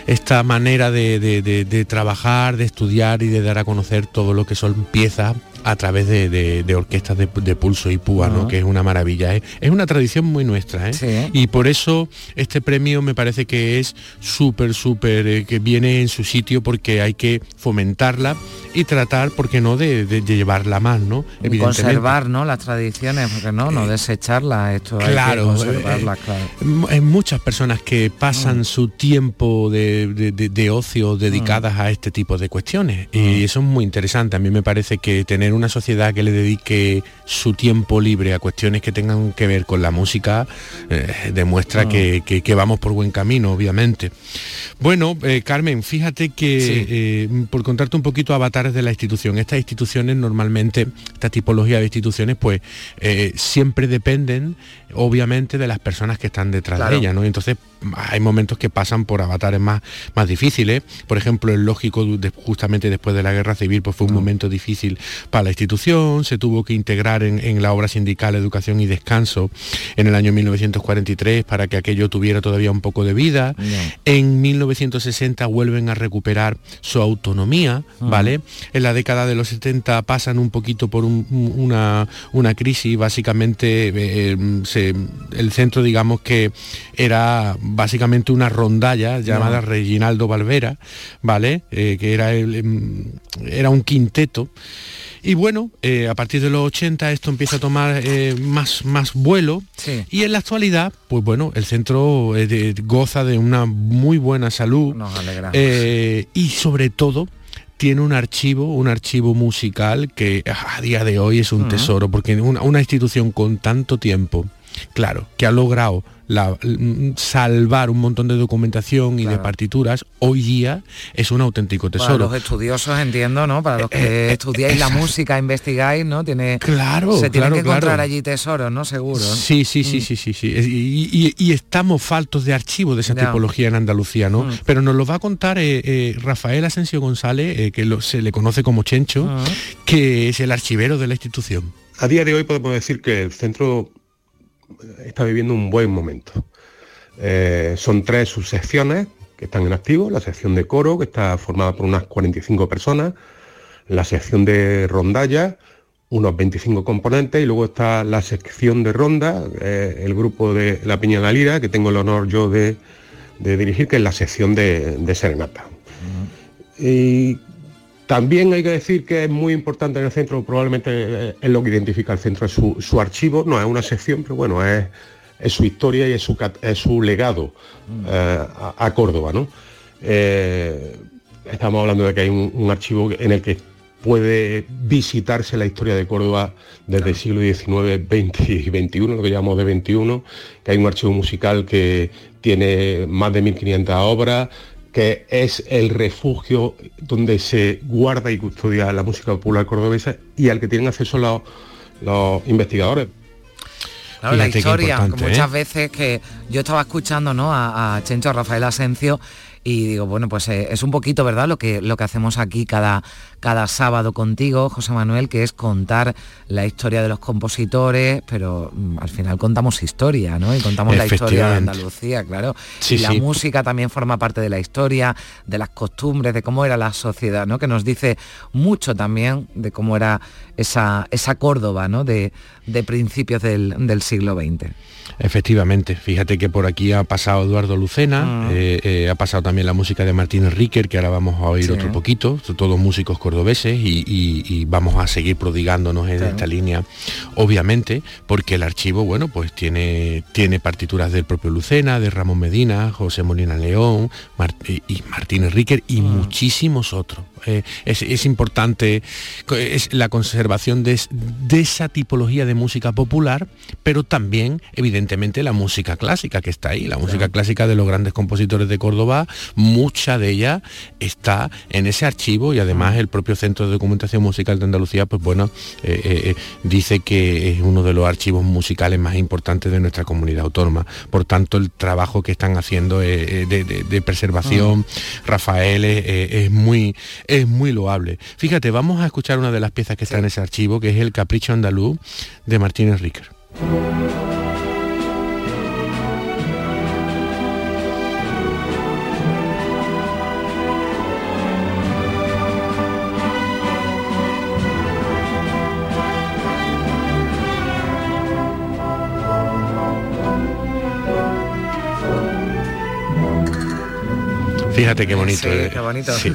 S23: esta, manera de, trabajar, de estudiar y de dar a conocer todo lo que son piezas a través de, orquestas de, pulso y púa, ¿no? que es una maravilla. ¿eh? Es una tradición muy nuestra. ¿eh? Y por eso este premio me parece que es súper, súper, eh, que viene en su sitio porque hay que fomentarla y tratar, ¿por qué no?, de, llevarla más, ¿no?
S1: Conservar, ¿no? Las tradiciones, porque no, no desecharlas, esto claro, conservarlas, claro.
S23: Hay muchas personas que pasan mm. su tiempo de, ocio dedicadas mm. a este tipo de cuestiones y mm. eso es muy interesante. A mí me parece que tener una sociedad que le dedique su tiempo libre a cuestiones que tengan que ver con la música eh, demuestra ah. que, vamos por buen camino, obviamente. Bueno, eh, Carmen, fíjate que eh, por contarte un poquito avatares de la institución, estas instituciones normalmente, esta tipología de instituciones, pues siempre dependen, obviamente, de las personas que están detrás de ella, ¿no? Entonces hay momentos que pasan por avatares más, más difíciles. Por ejemplo, el lógico, justamente después de la guerra civil, pues fue un mm. momento difícil para la institución, se tuvo que integrar en, la obra sindical Educación y Descanso en el año 1943 para que aquello tuviera todavía un poco de vida. En 1960 vuelven a recuperar su autonomía, mm. ¿vale? En la década de los 70 pasan un poquito por una, una, crisis, básicamente eh, el centro digamos que era básicamente una rondalla llamada Reginaldo Valvera, ¿vale? Eh, que era, em, era un quinteto. Y bueno, eh, a partir de los 80 esto empieza a tomar eh, más, más vuelo. Y en la actualidad, pues bueno, el centro goza de una muy buena salud y sobre todo tiene un archivo, un archivo musical que a día de hoy es un tesoro, porque una institución con tanto tiempo, claro, que ha logrado Mm, salvar un montón de documentación y de partituras, hoy día es un auténtico tesoro.
S1: Para los estudiosos entiendo, ¿no? Para los que eh, eh, estudiáis la música, investigáis, ¿no? Tiene,
S23: claro,
S1: se
S23: tiene
S1: que encontrar allí tesoros, ¿no? Seguro.
S23: Sí, sí, sí, mm. sí, sí, sí. Y, estamos faltos de archivos de esa tipología en Andalucía, ¿no? Mm. Pero nos lo va a contar eh, Rafael Asensio González, que se le conoce como Chencho, que es el archivero de la institución.
S24: A día de hoy podemos decir que el centro está viviendo un buen momento. Eh, son tres subsecciones que están en activo, la sección de coro, que está formada por unas 45 personas, la sección de rondalla, unos 25 componentes, y luego está la sección de ronda, eh, el grupo de La Piña de la Lira, que tengo el honor yo de, dirigir, que es la sección de, serenata. Y también hay que decir que es muy importante en el centro, probablemente eh, es lo que identifica el centro, es su, archivo, no es una sección, pero bueno, es, su historia y es su, legado mm. eh, a, Córdoba. ¿no? Eh, estamos hablando de que hay un, archivo en el que puede visitarse la historia de Córdoba desde el siglo XIX, XX y XXI, lo que llamamos de XXI, que hay un archivo musical que tiene más de 1.500 obras, que es el refugio donde se guarda y custodia la música popular cordobesa y al que tienen acceso los, investigadores.
S1: la historia, muchas ¿eh? veces que yo estaba escuchando ¿no? a, a Chencho, a Rafael Asencio, y digo, bueno, pues eh, es un poquito, ¿verdad? Lo que, lo que hacemos aquí cada, cada sábado contigo, José Manuel, que es contar la historia de los compositores, pero mm, al final contamos historia, ¿no? Y contamos la historia de Andalucía, claro.
S23: Sí,
S1: y la
S23: sí.
S1: música también forma parte de la historia, de las costumbres, de cómo era la sociedad, ¿no? Que nos dice mucho también de cómo era esa, esa Córdoba, ¿no? De, de principios del, del siglo XX.
S23: Efectivamente, fíjate que por aquí ha pasado Eduardo Lucena,
S1: Ah.
S23: eh, eh, ha pasado también la música de Martínez Riquer, que ahora vamos a oír
S1: Sí.
S23: otro poquito, todos músicos cordobeses y, y- y vamos a seguir prodigándonos en
S1: Claro.
S23: esta línea, obviamente, porque el archivo, bueno, pues tiene, tiene partituras del propio Lucena, de Ramón Medina, José Molina León, Mar- y, Martínez Riquer y muchísimos otros. Eh, es, es importante es la conservación de, es- de esa tipología de música popular, pero también, evidentemente, la música clásica que está ahí, la música clásica de los grandes compositores de Córdoba, mucha de ella está en ese archivo y además el propio Centro de Documentación Musical de Andalucía, pues bueno, eh, eh, eh, dice que es uno de los archivos musicales más importantes de nuestra comunidad autónoma. Por tanto, el trabajo que están haciendo eh, de, de- de preservación, Rafael, es, muy, es muy loable. Fíjate, vamos a escuchar una de las piezas que está en ese archivo, que es el Capricho Andaluz de Martínez Riquer. Fíjate qué bonito.
S1: Sí,
S23: eh.
S1: qué bonito.
S23: Sí.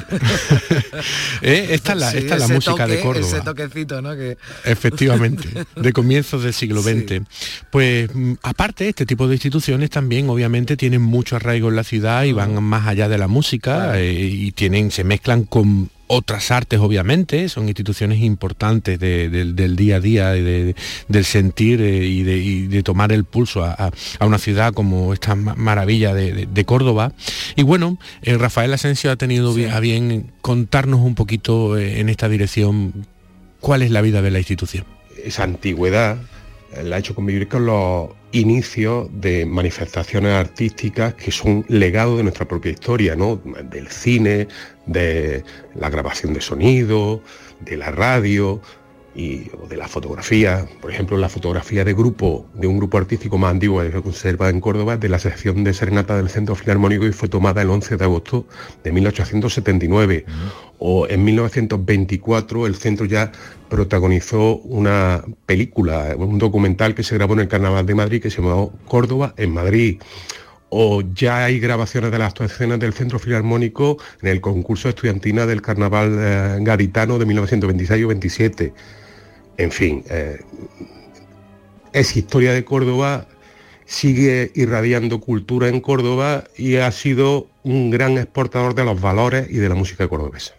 S23: Eh, Esta es la,
S1: Sí,
S23: esta es la música de Córdoba.
S1: Ese toquecito, ¿no? Que...
S23: Efectivamente, (laughs) de comienzos del siglo XX. Pues mm, aparte, este tipo de instituciones también obviamente tienen mucho arraigo en la ciudad y van más allá de la música eh, y tienen, se mezclan con otras artes obviamente, son instituciones importantes de- del- del día a día y de- del sentir eh, y, de, y de tomar el pulso a, a- a una ciudad como esta ma- maravilla de, de- de Córdoba. Y bueno, eh, Rafael Asensio ha tenido a bien contarnos un poquito eh, en esta dirección cuál es la vida de la institución.
S24: esa antigüedad la ha hecho convivir con los inicios de manifestaciones artísticas que son legado de nuestra propia historia, ¿no? Del cine, de la grabación de sonido, de la radio y o de la fotografía. Por ejemplo, la fotografía de grupo, de un grupo artístico más antiguo que se conserva en Córdoba, de la sección de serenata del Centro Filarmónico y fue tomada el 11 de agosto de 1879. O en 1924 el centro ya protagonizó una película, un documental que se grabó en el Carnaval de Madrid que se llamó Córdoba en Madrid. O ya hay grabaciones de las actuaciones del Centro Filarmónico en el concurso estudiantina del Carnaval eh, gaditano de 1926 o 27. En fin, eh, es historia de Córdoba, sigue irradiando cultura en Córdoba y ha sido un gran exportador de los valores y de la música cordobesa.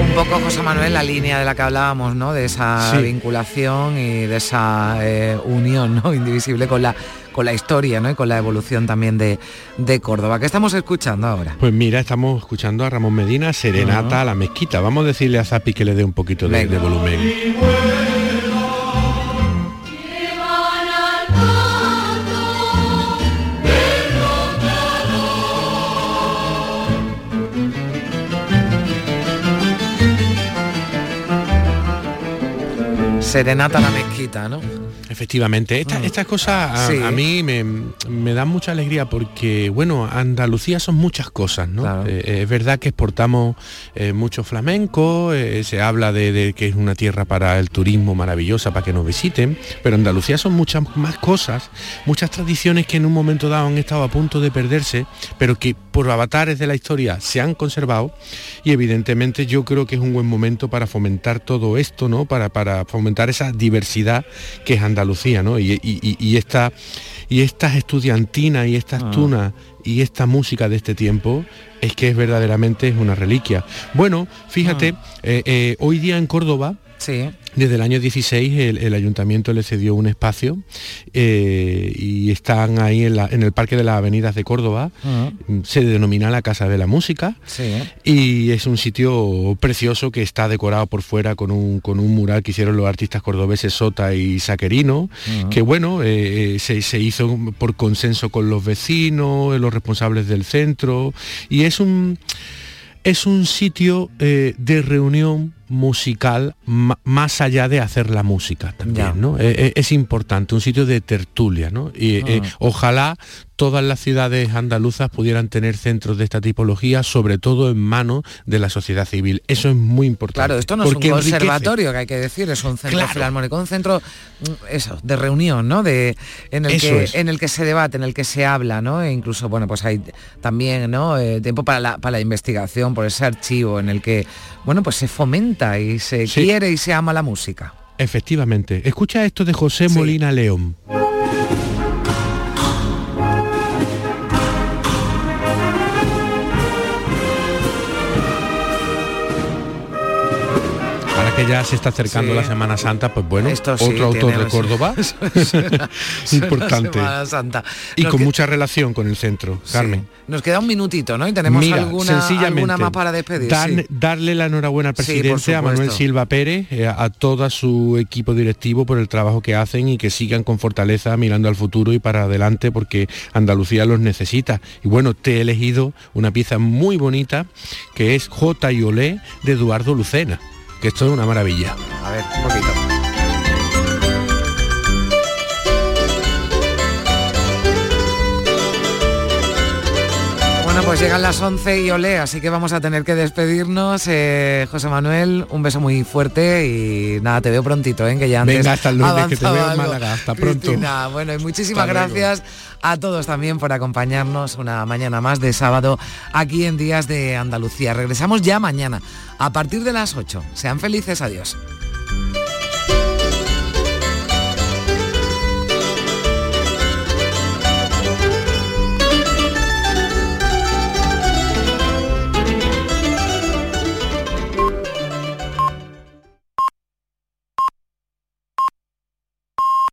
S1: Un poco, José Manuel, la línea de la que hablábamos, ¿no? De esa
S23: Sí.
S1: vinculación y de esa eh, unión ¿no? (laughs) indivisible con la, con la historia, ¿no? Y con la evolución también de, de Córdoba. ¿Qué estamos escuchando ahora?
S23: Pues mira, estamos escuchando a Ramón Medina, Serenata a la Mezquita. Vamos a decirle a Zapi que le dé un poquito de, de volumen.
S1: Serenata a la mezquita, ¿no?
S23: Efectivamente, esta- estas cosas a,
S1: Sí.
S23: a mí me, me dan mucha alegría porque, bueno, Andalucía son muchas cosas, ¿no? Eh, es verdad que exportamos eh, mucho flamenco, eh, se habla de, de que es una tierra para el turismo maravillosa, para que nos visiten, pero Andalucía son muchas más cosas, muchas tradiciones que en un momento dado han estado a punto de perderse, pero que por avatares de la historia se han conservado y evidentemente yo creo que es un buen momento para fomentar todo esto, ¿no? Para, para fomentar esa diversidad que es Andalucía, ¿no? Y, y- y- esta, y estas estudiantinas y estas
S1: Ah.
S23: tunas y esta música de este tiempo es que es verdaderamente es una reliquia. Bueno, fíjate, eh, eh, hoy día en Córdoba
S1: Sí.
S23: Desde el año 16 el, el ayuntamiento le cedió un espacio eh, y están ahí en, la- en el Parque de las Avenidas de Córdoba. Se denomina la Casa de la Música
S1: Sí.
S23: y es un sitio precioso que está decorado por fuera con un, con un mural que hicieron los artistas cordobeses Sota y Saquerino, que bueno, eh, eh, se, se hizo por consenso con los vecinos, los responsables del centro, y es un, es un sitio eh, de reunión musical más allá de hacer la música también, ¿no? Eh, eh, es importante, un sitio de tertulia, ¿no? Y eh,
S1: Ah.
S23: ojalá todas las ciudades andaluzas pudieran tener centros de esta tipología, sobre todo en manos de la sociedad civil. Eso es muy importante.
S1: Claro, esto no es un
S23: enriquece.
S1: conservatorio, que hay que decir, es un centro
S23: Claro.
S1: filarmónico, un centro mm, eso, de reunión, ¿no? De, en, el
S23: Eso
S1: que,
S23: es.
S1: en el que se debate, en el que se habla, ¿no? E incluso, bueno, pues hay también, ¿no? Eh, tiempo para la, para la investigación, por ese archivo en el que, bueno, pues se fomenta y se
S23: Sí.
S1: quiere y se ama la música.
S23: Efectivamente. Escucha esto de José Molina León. Que ya se está acercando
S1: Sí.
S23: la Semana Santa, pues bueno,
S1: Esto sí,
S23: otro autor de Córdoba, (laughs) (laughs) importante.
S1: Semana Santa.
S23: Y
S1: Nos
S23: con
S1: que-
S23: mucha relación con el centro, Carmen.
S1: Nos queda un minutito, ¿no? Y tenemos
S23: Mira,
S1: alguna,
S23: sencillamente,
S1: alguna más para despedir.
S23: darle la enhorabuena al presidente, a Manuel. Silva Pérez, eh, a todo su equipo directivo por el trabajo que hacen y que sigan con fortaleza mirando al futuro y para adelante porque Andalucía los necesita. Y bueno, te he elegido una pieza muy bonita que es J y Olé de Eduardo Lucena, que esto es una maravilla.
S1: A ver, un poquito. Bueno, pues llegan las 11 y olé, así que vamos a tener que despedirnos. Eh, José Manuel, un beso muy fuerte y nada, te veo prontito, ¿eh? que ya antes
S23: Venga, hasta el lunes, que te veo en. Málaga. Hasta pronto.
S1: Cristina, bueno, y muchísimas gracias a todos también por acompañarnos una mañana más de sábado aquí en Días de Andalucía. Regresamos ya mañana, a partir de las 8. Sean felices, adiós.